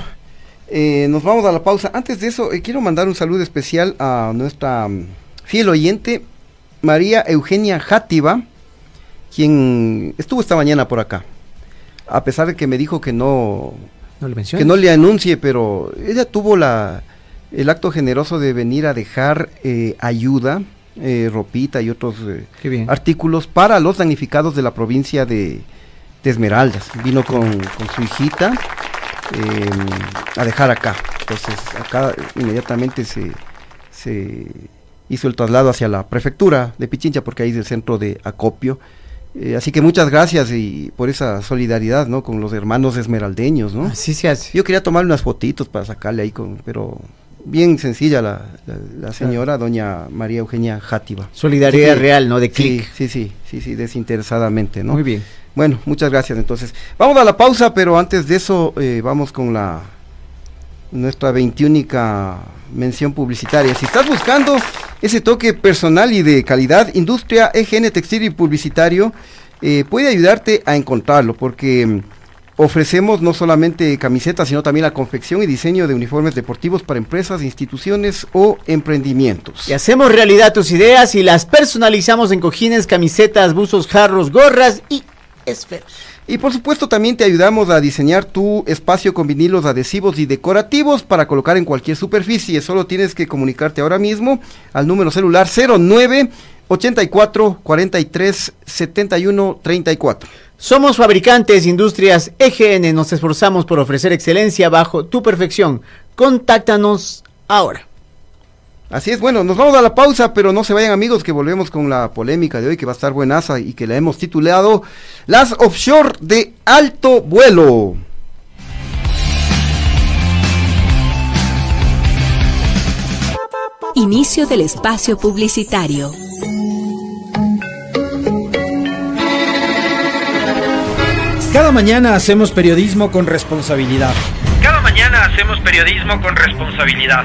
eh, nos vamos a la pausa. Antes de eso, eh, quiero mandar un saludo especial a nuestra mm, fiel oyente, María Eugenia Játiva, quien estuvo esta mañana por acá. A pesar de que me dijo que no, No le que no le anuncie, pero ella tuvo la, el acto generoso de venir a dejar eh, ayuda, eh, ropita y otros eh, artículos para los damnificados de la provincia de, de Esmeraldas. Vino con, con su hijita eh, a dejar acá. Entonces acá inmediatamente se, se hizo el traslado hacia la prefectura de Pichincha porque ahí es el centro de acopio. Eh, así que muchas gracias y por esa solidaridad, ¿no? Con los hermanos esmeraldeños, ¿no? Así se hace. Yo quería tomar unas fotitos para sacarle ahí, con, pero bien sencilla la, la- la señora, doña María Eugenia Játiva. Solidaridad real, ¿no? De Sí, clic. sí, sí, sí, sí, desinteresadamente, ¿no? Muy bien. Bueno, muchas gracias entonces. Vamos a la pausa, pero antes de eso eh, vamos con la nuestra veintiúnica mención publicitaria. Si estás buscando ese toque personal y de calidad, Industria EGN Textil y Publicitario eh, puede ayudarte a encontrarlo porque mm, ofrecemos no solamente camisetas, sino también la confección y diseño de uniformes deportivos para empresas, instituciones o emprendimientos. Y hacemos realidad tus ideas y las personalizamos en cojines, camisetas, buzos, jarros, gorras y esferos. Y por supuesto también te ayudamos a diseñar tu espacio con vinilos adhesivos y decorativos para colocar en cualquier superficie. Solo tienes que comunicarte ahora mismo al número celular 09 84 43 71 34. Somos fabricantes Industrias EGN, nos esforzamos por ofrecer excelencia bajo tu perfección. Contáctanos ahora. Así es, bueno, nos vamos a la pausa, pero no se vayan amigos que volvemos con la polémica de hoy que va a estar buenaza y que la hemos titulado Las offshore de alto vuelo. Inicio del espacio publicitario. Cada mañana hacemos periodismo con responsabilidad. Cada mañana hacemos periodismo con responsabilidad.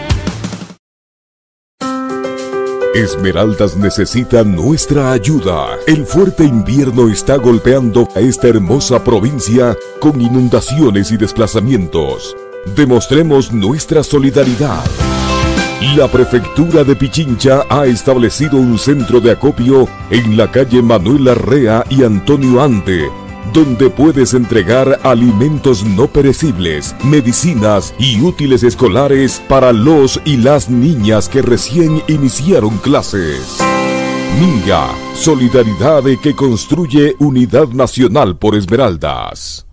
Esmeraldas necesita nuestra ayuda. El fuerte invierno está golpeando a esta hermosa provincia con inundaciones y desplazamientos. Demostremos nuestra solidaridad. La prefectura de Pichincha ha establecido un centro de acopio en la calle Manuel Arrea y Antonio Ante donde puedes entregar alimentos no perecibles, medicinas y útiles escolares para los y las niñas que recién iniciaron clases. Minga, solidaridad que construye unidad nacional por Esmeraldas.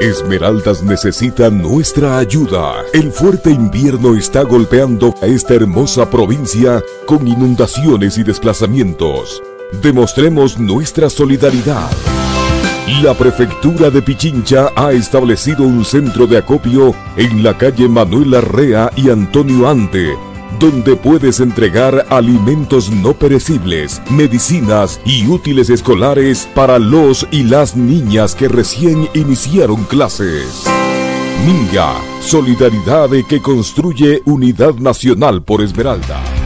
Esmeraldas necesita nuestra ayuda. El fuerte invierno está golpeando a esta hermosa provincia con inundaciones y desplazamientos. Demostremos nuestra solidaridad. La prefectura de Pichincha ha establecido un centro de acopio en la calle Manuel Arrea y Antonio Ante, donde puedes entregar alimentos no perecibles, medicinas y útiles escolares para los y las niñas que recién iniciaron clases. Minga, solidaridad que construye unidad nacional por Esmeralda.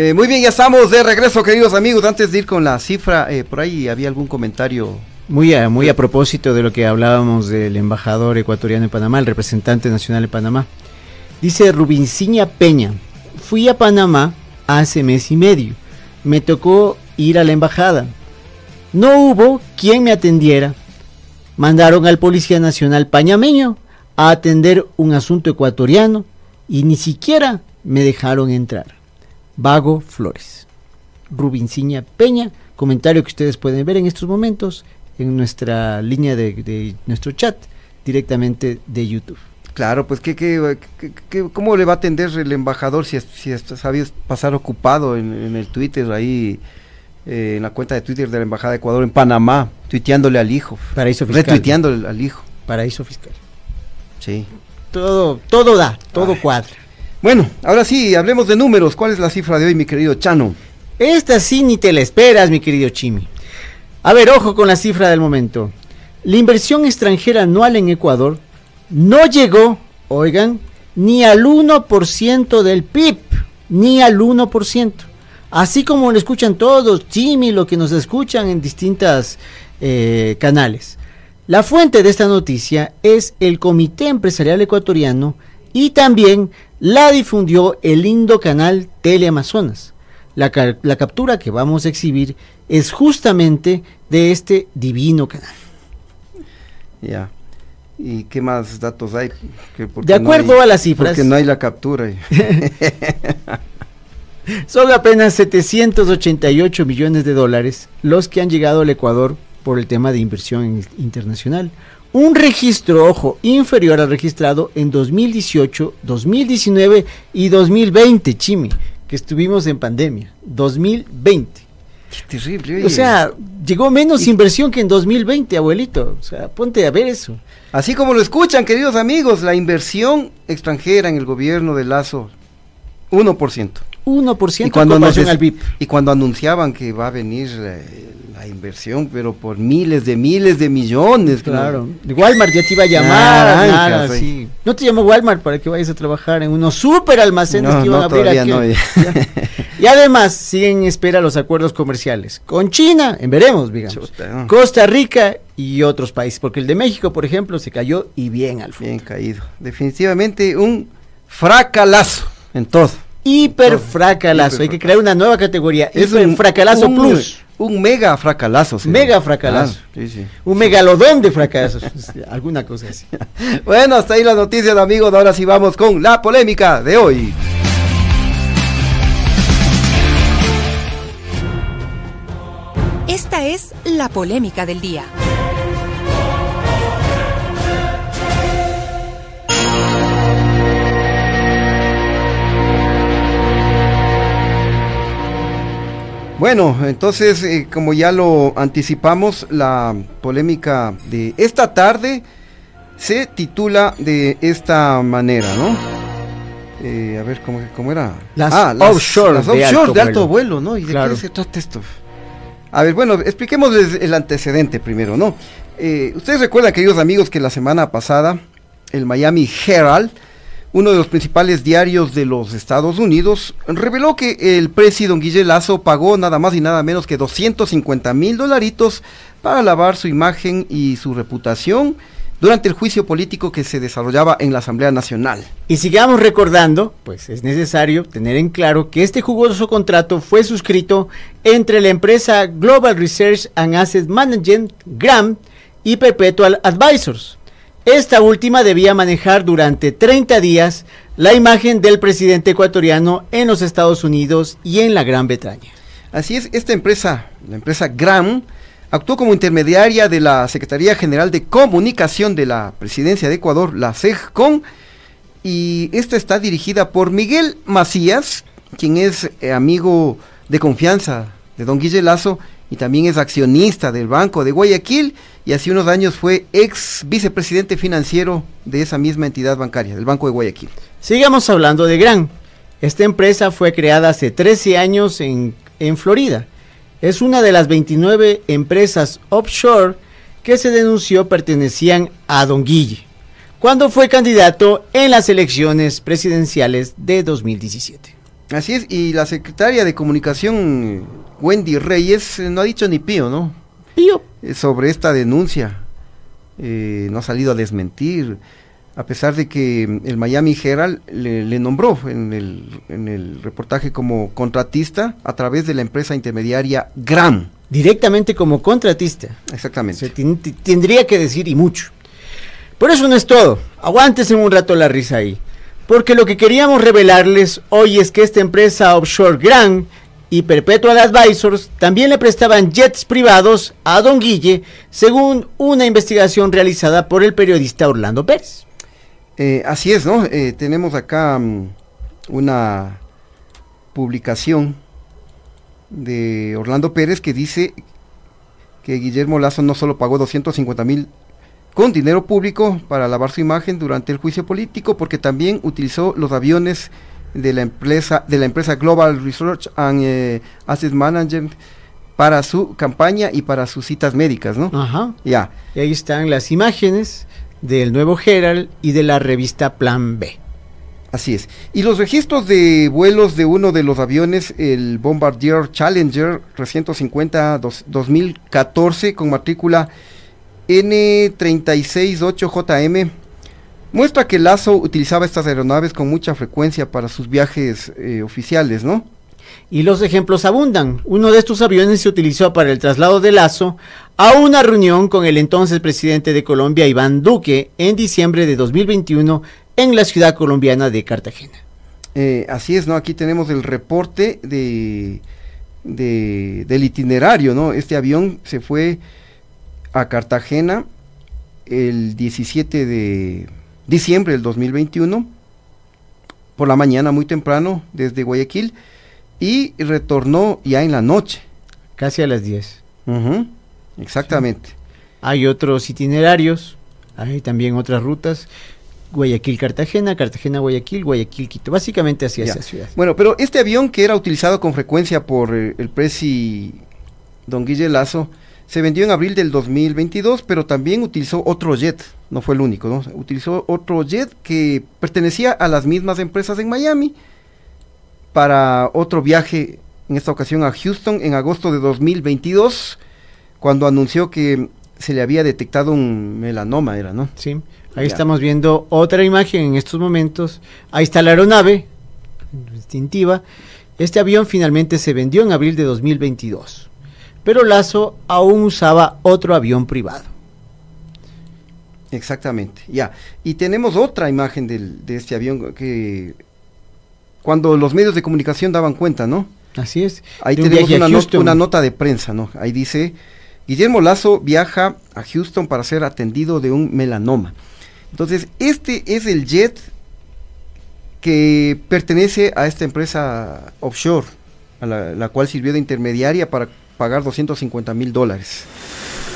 Eh, muy bien, ya estamos de regreso, queridos amigos. Antes de ir con la cifra, eh, por ahí había algún comentario. Muy a, muy a propósito de lo que hablábamos del embajador ecuatoriano en Panamá, el representante nacional de Panamá. Dice Rubinciña Peña, fui a Panamá hace mes y medio. Me tocó ir a la embajada. No hubo quien me atendiera. Mandaron al Policía Nacional Pañameño a atender un asunto ecuatoriano y ni siquiera me dejaron entrar. Vago Flores. Rubinciña Peña, comentario que ustedes pueden ver en estos momentos en nuestra línea de, nuestro chat directamente de YouTube. Claro, pues ¿qué, qué, cómo le va a atender el embajador si, si sabía pasar ocupado en, el Twitter ahí, eh, en la cuenta de Twitter de la Embajada de Ecuador en Panamá, tuiteándole al hijo. Paraíso fiscal. Retuiteándole al hijo. Paraíso fiscal. Sí. Todo, todo da, todo cuadra. Bueno, ahora sí, hablemos de números. ¿Cuál es la cifra de hoy, mi querido Chano? Esta sí ni te la esperas, mi querido Chimi. A ver, ojo con la cifra del momento. La inversión extranjera anual en Ecuador no llegó, oigan, ni al 1% del PIB, ni al 1%. Así como lo escuchan todos, Chimi, lo que nos escuchan en distintas eh, canales. La fuente de esta noticia es el Comité Empresarial Ecuatoriano y también la difundió el lindo canal Teleamazonas. La, la captura que vamos a exhibir es justamente de este divino canal. Ya. ¿Y qué más datos hay? de acuerdo a las cifras. Porque no hay la captura. Son apenas 788 millones de dólares los que han llegado al Ecuador por el tema de inversión internacional un registro, ojo, inferior al registrado en 2018, 2019 y 2020, Chimi, que estuvimos en pandemia. 2020. Qué terrible. O sea, llegó menos inversión que en 2020, abuelito. O sea, ponte a ver eso. Así como lo escuchan, queridos amigos, la inversión extranjera en el gobierno de Lazo, 1%. 1% y cuando, al BIP. y cuando anunciaban que va a venir eh, la inversión, pero por miles de miles de millones. Claro. Walmart ya te iba a llamar. No te llamó Walmart para que vayas a trabajar en unos super almacenes que iban a abrir aquí. y además siguen en espera los acuerdos comerciales con China, en veremos, digamos. Costa Rica y otros países, porque el de México, por ejemplo, se cayó y bien al Bien caído. Definitivamente un fracalazo en todo. Hiper fracalazo. Hay que crear una nueva categoría. Es un fracalazo plus. Un mega fracalazo. Mega fracalazo. sí, sí. Un megalodón de fracasos. Alguna cosa así. bueno, hasta ahí las noticias, amigos. Ahora sí vamos con la polémica de hoy. Esta es la polémica del día. Bueno, entonces, eh, como ya lo anticipamos, la polémica de esta tarde se titula de esta manera, ¿no? Eh, a ver, ¿cómo, cómo era? Las ah, offshore las de offshore alto de alto vuelo. ¿no? ¿Y de qué se trata esto? A ver, bueno, expliquémosles el antecedente primero, ¿no? Eh, Ustedes recuerdan, queridos amigos, que la semana pasada el Miami Herald, uno de los principales diarios de los Estados Unidos, reveló que el presidente don Guille Lazo pagó nada más y nada menos que 250 mil dolaritos para lavar su imagen y su reputación durante el juicio político que se desarrollaba en la Asamblea Nacional. Y sigamos recordando, pues es necesario tener en claro que este jugoso contrato fue suscrito entre la empresa Global Research and Asset Management, GRAM, y Perpetual Advisors. Esta última debía manejar durante 30 días la imagen del presidente ecuatoriano en los Estados Unidos y en la Gran Bretaña. Así es, esta empresa, la empresa GRAM, actuó como intermediaria de la Secretaría General de Comunicación de la Presidencia de Ecuador, la CEGCON, y esta está dirigida por Miguel Macías, quien es eh, amigo de confianza de don Guille Lazo y también es accionista del Banco de Guayaquil y hace unos años fue ex vicepresidente financiero de esa misma entidad bancaria, del Banco de Guayaquil. Sigamos hablando de GRAM. Esta empresa fue creada hace 13 años en, en Florida. Es una de las 29 empresas offshore que se denunció pertenecían a Don Guille, cuando fue candidato en las elecciones presidenciales de 2017. Así es, y la secretaria de Comunicación, Wendy Reyes, eh, no ha dicho ni pío, ¿no? Pío. Eh, sobre esta denuncia. Eh, no ha salido a desmentir, a pesar de que mm, el Miami Herald le, le nombró en el, en el reportaje como contratista a través de la empresa intermediaria GRAM. Directamente como contratista. Exactamente. Ti- tendría que decir y mucho. Pero eso no es todo. Aguántense un rato la risa ahí. Porque lo que queríamos revelarles hoy es que esta empresa offshore Gran y Perpetual Advisors también le prestaban jets privados a Don Guille, según una investigación realizada por el periodista Orlando Pérez. Eh, así es, ¿no? Eh, tenemos acá mm, una publicación de Orlando Pérez que dice que Guillermo Lazo no solo pagó 250 mil con dinero público para lavar su imagen durante el juicio político, porque también utilizó los aviones de la empresa, de la empresa Global Research and eh, Asset Management para su campaña y para sus citas médicas, ¿no? Ajá. Ya. Y ahí están las imágenes del nuevo Herald y de la revista Plan B. Así es. Y los registros de vuelos de uno de los aviones, el Bombardier Challenger 350 dos- 2014 con matrícula N368JM, muestra que Lazo utilizaba estas aeronaves con mucha frecuencia para sus viajes eh, oficiales, ¿no? Y los ejemplos abundan. Uno de estos aviones se utilizó para el traslado de Lazo a una reunión con el entonces presidente de Colombia, Iván Duque, en diciembre de 2021 en la ciudad colombiana de Cartagena. Eh, así es, ¿no? Aquí tenemos el reporte de, de- del itinerario, ¿no? Este avión se fue a Cartagena el 17 de diciembre del 2021, por la mañana muy temprano, desde Guayaquil, y retornó ya en la noche. Casi a las 10. Ujú, Exactamente. Hay otros itinerarios, hay también otras rutas. Guayaquil-Cartagena, Cartagena-Guayaquil, Guayaquil-Quito. Básicamente hacia Ya. esa ciudad. Bueno, pero este avión que era utilizado con frecuencia por eh, el presi Don Guille Lazo se vendió en abril del 2022, pero también utilizó otro jet, no fue el único, ¿no? Utilizó otro jet que pertenecía a las mismas empresas en Miami para otro viaje, en esta ocasión a Houston en agosto de 2022, cuando anunció que se le había detectado un melanoma, era, ¿no? Sí. Ahí Ya. estamos viendo otra imagen en estos momentos. Ahí está la aeronave distintiva. Este avión finalmente se vendió en abril de 2022. Pero Lazo aún usaba otro avión privado. Exactamente, ya. Y tenemos otra imagen del- de este avión que cuando los medios de comunicación daban cuenta, ¿no? Así es. Ahí de tenemos una, nota de prensa, ¿no? Ahí dice, Guillermo Lazo viaja a Houston para ser atendido de un melanoma. Entonces, este es el jet que pertenece a esta empresa offshore, a la, la cual sirvió de intermediaria para pagar 250 mil dólares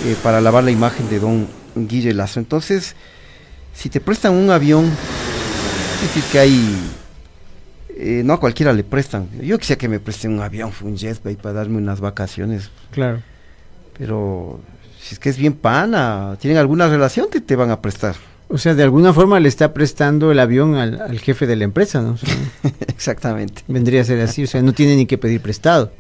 eh, para lavar la imagen de don Guille Lazo. Entonces, si te prestan un avión, es decir que hay eh, no a cualquiera le prestan. Yo quisiera que me presten un avión, un jetbay para darme unas vacaciones. Claro. Pero si es que es bien pana, tienen alguna relación, te, te van a prestar. O sea, de alguna forma le está prestando el avión al, al jefe de la empresa, ¿no? O sea, Exactamente. vendría a ser así, o sea, no tiene ni que pedir prestado.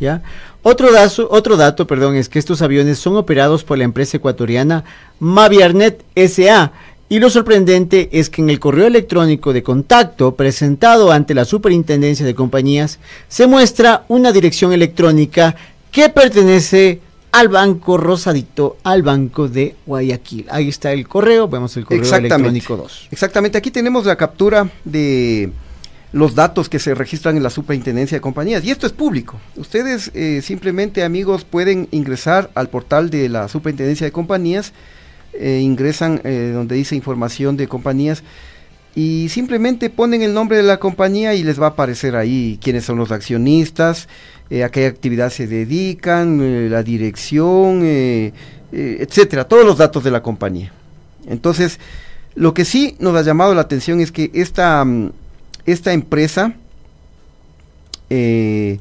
¿Ya? Otro dato, otro dato, perdón, es que estos aviones son operados por la empresa ecuatoriana Maviarnet SA. Y lo sorprendente es que en el correo electrónico de contacto presentado ante la Superintendencia de Compañías se muestra una dirección electrónica que pertenece al Banco Rosadito, al Banco de Guayaquil. Ahí está el correo, vemos el correo electrónico 2. Exactamente, aquí tenemos la captura de los datos que se registran en la superintendencia de compañías y esto es público. Ustedes eh, simplemente amigos pueden ingresar al portal de la superintendencia de compañías, eh, ingresan eh, donde dice información de compañías y simplemente ponen el nombre de la compañía y les va a aparecer ahí quiénes son los accionistas, a qué actividad se dedican, la dirección, etcétera, todos los datos de la compañía. Entonces, lo que sí nos ha llamado la atención es que esta, mm, esta empresa, eh,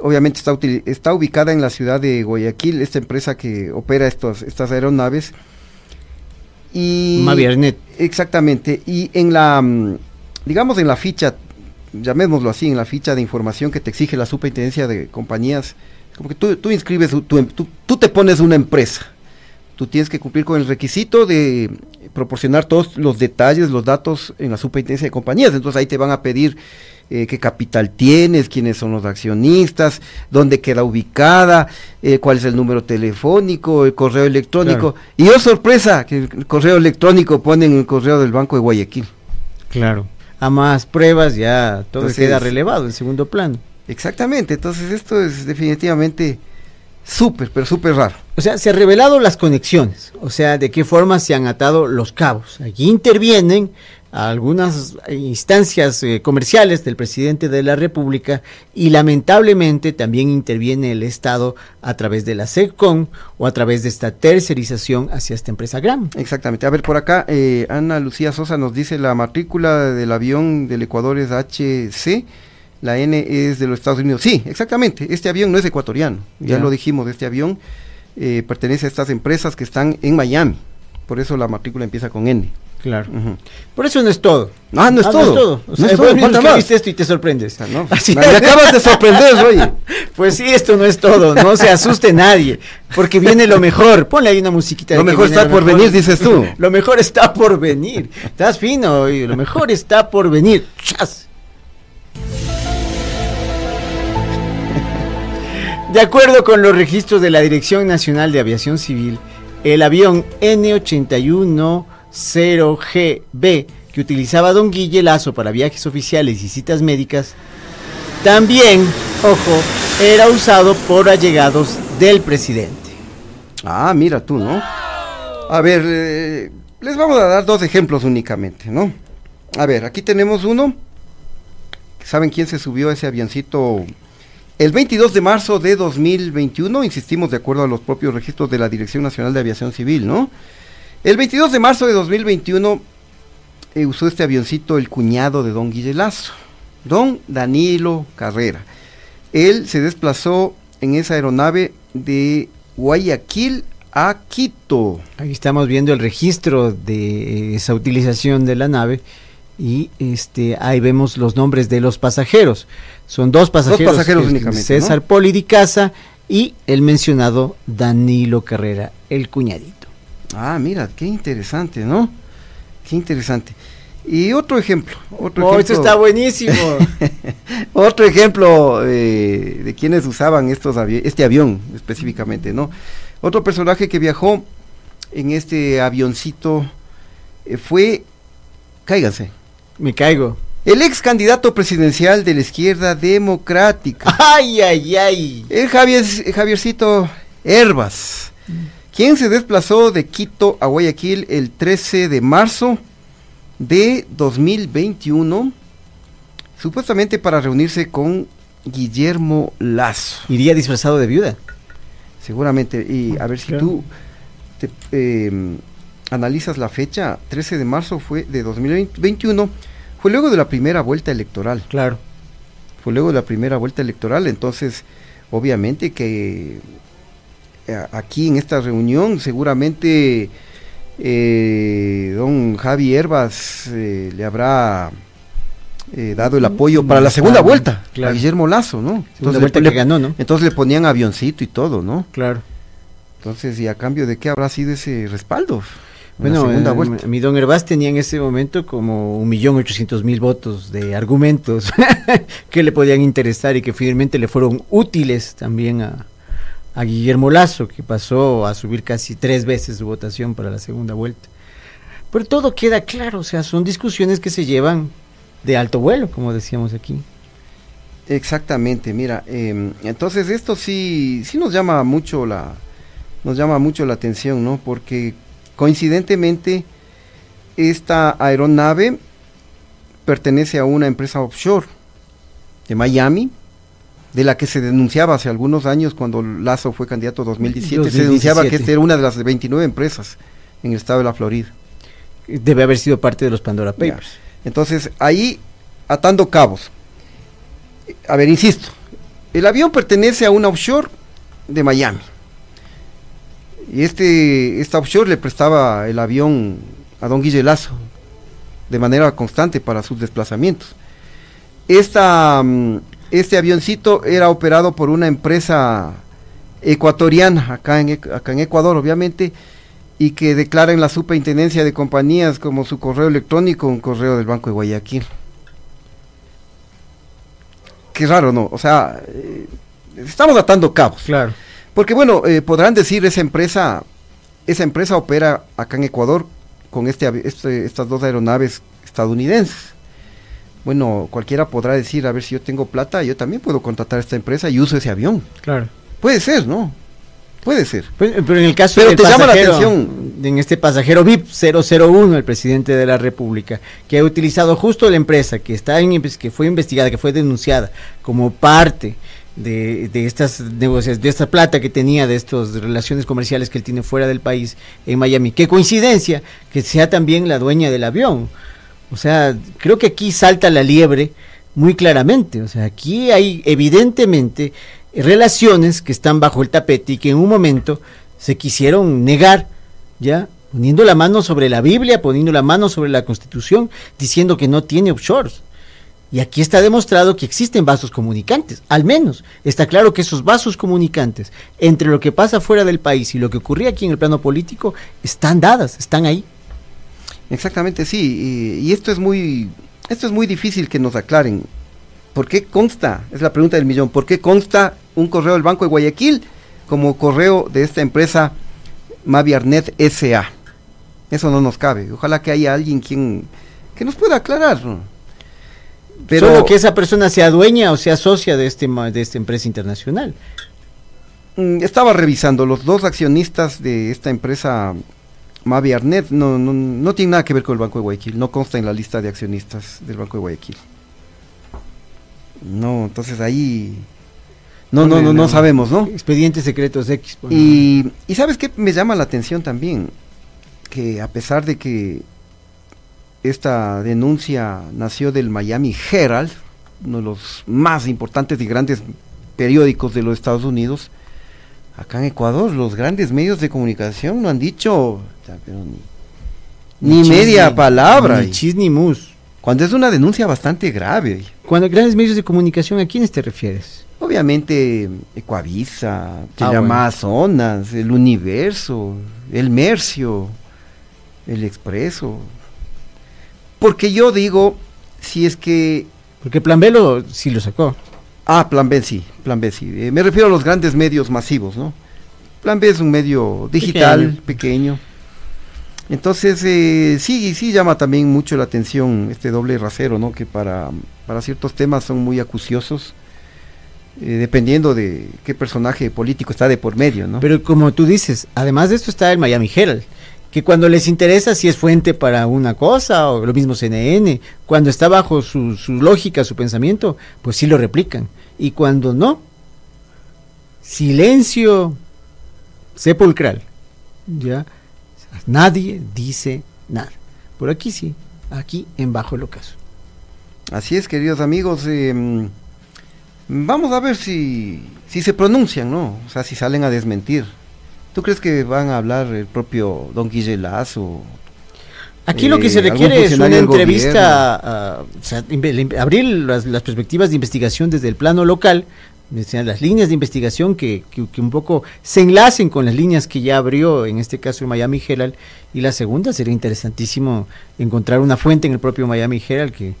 obviamente está, ubicada en la ciudad de Guayaquil, esta empresa que opera estos, estas aeronaves. Y, Maviarnet. Exactamente, y en la, mm, digamos en la ficha, llamémoslo así, en la ficha de información que te exige la superintendencia de compañías, como que tú, tú inscribes, tu- tú te pones una empresa, tú tienes que cumplir con el requisito de proporcionar todos los detalles, los datos en la superintendencia de compañías, entonces ahí te van a pedir eh, qué capital tienes, quiénes son los accionistas, dónde queda ubicada, eh, cuál es el número telefónico, el correo electrónico. Y oh sorpresa, que el correo electrónico ponen el correo del Banco de Guayaquil. Claro. A más pruebas ya todo Entonces- queda relevado en segundo plano. Exactamente, entonces esto es definitivamente súper, pero súper raro. O sea, se han revelado las conexiones, o sea, de qué forma se han atado los cabos. Aquí intervienen algunas instancias eh, comerciales del presidente de la República y lamentablemente también interviene el Estado a través de la SECCON o a través de esta tercerización hacia esta empresa GRAM. Exactamente. A ver, por acá, eh, Ana Lucía Sosa nos dice la matrícula del avión del Ecuador es HC, la N es de los Estados Unidos. Sí, exactamente. Este avión no es ecuatoriano. Ya, lo dijimos, este avión eh, pertenece a estas empresas que están en Miami. Por eso la matrícula empieza con N. Claro. Por eso no es todo. Ah, no es todo. O No sea, es todo, bueno, falta que más. viste esto y te sorprendes. ¿no? Así- Me acabas de sorprender, oye. Pues sí, esto no es todo, no se asuste nadie, porque viene lo mejor. Ponle ahí una musiquita. de Lo mejor está por venir, dices tú. Lo mejor está por venir. Estás fino, oye, lo mejor está por venir. ¡Chas! De acuerdo con los registros de la Dirección Nacional de Aviación Civil, el avión N810GB que utilizaba Don Guille Lazo para viajes oficiales y citas médicas, también, ojo, era usado por allegados del presidente. Ah, mira tú, ¿no? A ver, eh, les vamos a dar dos ejemplos únicamente, ¿no? A ver, aquí tenemos uno. ¿Saben quién se subió a ese avioncito? El 22 de marzo de 2021, insistimos de acuerdo a los propios registros de la Dirección Nacional de Aviación Civil, ¿no? El 22 de marzo de 2021 eh, usó este avioncito el cuñado de don Guille Lazo, don Danilo Carrera. Él se desplazó en esa aeronave de Guayaquil a Quito. Ahí estamos viendo el registro de esa utilización de la nave y este ahí vemos los nombres de los pasajeros. Son dos pasajeros, pasajeros que- únicamente, César ¿no? Poli Di Casa y el mencionado Danilo Carrera, el cuñadito. Ah, mira, qué interesante, ¿no? Qué interesante. Y otro ejemplo, otro Oh, ejemplo. esto está buenísimo. otro ejemplo eh, de quienes usaban estos avi- este avión específicamente, ¿no? Otro personaje que viajó en este avioncito eh, fue, cáiganse, Me caigo. El ex candidato presidencial de la izquierda democrática. Ay, ay, ay. El Javier, Javiercito Herbas, quien se desplazó de Quito a Guayaquil el 13 de marzo de 2021, supuestamente para reunirse con Guillermo Lazo. Iría disfrazado de viuda. Seguramente, y a ver si Claro. tú te, eh, analizas la fecha, 13 de marzo fue de 2021, fue luego de la primera vuelta electoral. Claro. Fue luego de la primera vuelta electoral, entonces obviamente que eh, aquí en esta reunión seguramente eh, don Javi Herbas eh, le habrá eh, dado el apoyo para la segunda Claro, vuelta claro. a Guillermo Lazo, ¿no? Le- vuelta le- que ganó, ¿no? Entonces le ponían avioncito y todo, ¿no? Claro. Entonces, ¿y a cambio de qué habrá sido ese respaldo? Bueno, segunda eh, vuelta. mi don Herbás tenía en ese momento como un millón ochocientos mil votos de argumentos que le podían interesar y que finalmente le fueron útiles también a, a Guillermo Lazo, que pasó a subir casi tres veces su votación para la segunda vuelta. Pero todo queda claro, o sea, son discusiones que se llevan de alto vuelo, como decíamos aquí. Exactamente, mira, eh, entonces esto sí, sí nos llama mucho la, nos llama mucho la atención, ¿no? Porque coincidentemente esta aeronave pertenece a una empresa offshore de Miami, de la que se denunciaba hace algunos años cuando Lazo fue candidato a 2017, se denunciaba que 2017. esta era una de las 29 empresas en el estado de la Florida. Debe haber sido parte de los Pandora Ya. Papers. Entonces, ahí, atando cabos. A ver, insisto, el avión pertenece a una offshore de Miami. Y este, esta offshore le prestaba el avión a don Guille Lazo de manera constante para sus desplazamientos. Esta, mm, este avioncito era operado por una empresa ecuatoriana, acá en, acá en Ecuador, obviamente, y que declara en la superintendencia de compañías como su correo electrónico un correo del Banco de Guayaquil. Qué raro, ¿no? O sea, eh, estamos atando cabos. Claro. Porque bueno, eh, podrán decir esa empresa, esa empresa opera acá en Ecuador con este, este- estas dos aeronaves estadounidenses. Bueno, cualquiera podrá decir, a ver si yo tengo plata, yo también puedo contratar a esta empresa y uso ese avión. Claro. Pero ser, ¿no? Puede ser. Pues, Pero en el caso Pero del te llama la pasajero, atención. en este pasajero VIP 001, el presidente de la República, que ha utilizado justo la empresa que está en, que fue investigada, que fue denunciada como parte de, de estas negociaciones, de esta plata que tenía de estas relaciones comerciales que él tiene fuera del país en Miami. Qué coincidencia que sea también la dueña del avión. O sea, creo que aquí salta la liebre muy claramente. O sea, aquí hay evidentemente relaciones que están bajo el tapete y que en un momento se quisieron negar, ¿ya? Poniendo la mano sobre la Biblia, poniendo la mano sobre la Constitución, diciendo que no tiene offshores. Y aquí está demostrado que existen vasos comunicantes, al menos está claro que esos vasos comunicantes entre lo que pasa fuera del país y lo que ocurría aquí en el plano político están dadas, están ahí. Exactamente, sí. Y, esto es muy, esto es muy difícil que nos aclaren. ¿Por qué consta? Es la pregunta del millón. ¿Por qué consta un correo del Banco de Guayaquil como correo de esta empresa Maviarnet SA? Eso no nos cabe. Ojalá que haya alguien quien que nos pueda aclarar. Pero Solo que esa persona sea dueña o sea socia de, este, de esta empresa internacional. Mm, estaba revisando los dos accionistas de esta empresa Maviarnet no, no, no tienen nada que ver con el Banco de Guayaquil, no consta en la lista de accionistas del Banco de Guayaquil. No, entonces ahí no no no no sabemos, ¿no? Expedientes secretos X. pues, Y, y sabes qué me llama la atención también que a pesar de que esta denuncia nació del Miami Herald, uno de los más importantes y grandes periódicos de los Estados Unidos, acá en Ecuador los grandes medios de comunicación no han dicho ni, media ni- palabra. Ni chis ni mus. cuando es una denuncia bastante grave. Cuando grandes medios de comunicación, ¿a quiénes te refieres? Obviamente, Ecuavisa, Ah, llamadas Zonas, El Universo, El Mercio, El Expreso. Porque yo digo, si es que... Porque Plan B lo, sí lo sacó. Ah, Plan B sí, Plan B sí. Eh, me refiero a los grandes medios masivos, ¿no? Plan B es un medio digital, pequeño. Entonces, eh, sí, sí llama también mucho la atención este doble rasero, ¿no? Que para, para ciertos temas son muy acuciosos, eh, dependiendo de qué personaje político está de por medio, ¿no? Pero como tú dices, además de esto está el Miami Herald, que cuando les interesa si es fuente para una cosa, o lo mismo CNN, cuando está bajo su, su lógica, su pensamiento, pues sí lo replican. Y cuando no, silencio sepulcral, ¿ya? Nadie dice nada. Por aquí sí, aquí en Bajo el Ocaso. Así es, queridos amigos. eh, vamos a ver si, si se pronuncian, ¿no? O sea, si salen a desmentir. ¿Tú crees que van a hablar el propio Don Guille Lazo? Aquí lo que eh, se requiere es una entrevista, ah, o sea, abrir las, las perspectivas de investigación desde el plano local, las líneas de investigación que, que- que un poco se enlacen con las líneas que ya abrió, en este caso el Miami Herald, y la segunda sería interesantísimo encontrar una fuente en el propio Miami Herald que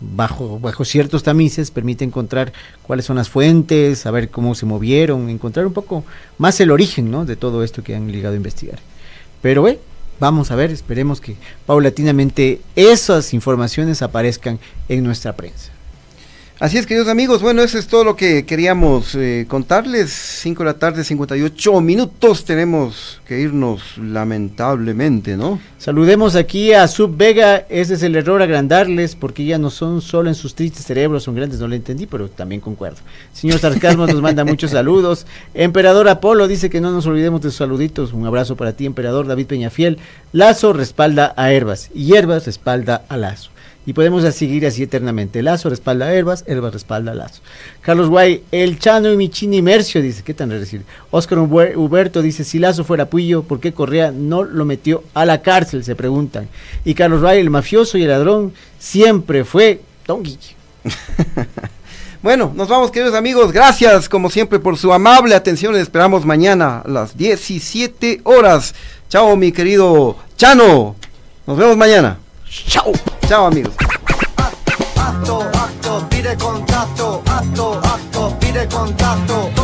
bajo, bajo ciertos tamices permite encontrar cuáles son las fuentes, saber cómo se movieron, encontrar un poco más el origen ¿no? de todo esto que han llegado a investigar. Pero eh, vamos a ver, esperemos que paulatinamente esas informaciones aparezcan en nuestra prensa. Así es, queridos amigos. Bueno, eso es todo lo que queríamos eh, contarles. 5 de la tarde, 58 minutos. Tenemos que irnos, lamentablemente, ¿no? Saludemos aquí a Sub Vega, ese es el error agrandarles porque ya no son solo en sus tristes cerebros, son grandes, no lo entendí, pero también concuerdo. Señor Sarcasmo nos manda muchos saludos. Emperador Apolo dice que no nos olvidemos de sus saluditos. Un abrazo para ti, Emperador David Peñafiel. Lazo respalda a Herbas y respalda a Lazo. Y podemos seguir así eternamente. Lazo respalda a Herbas, Herbas respalda a Lazo. Carlos Guay, el Chano y Michini Mercio, dice, ¿qué tan decir? Oscar Huber- Huberto dice, si Lazo fuera Puyo, ¿por qué Correa no lo metió a la cárcel? Se preguntan. Y Carlos Guay, el mafioso y el ladrón, siempre fue Don Guille. Bueno, nos vamos, queridos amigos. Gracias, como siempre, por su amable atención. Les esperamos mañana a las 17 horas. Chao, mi querido Chano. Nos vemos mañana. Chao. Chao, amigos. acto, acto, pide contacto, acto, acto, pide contacto.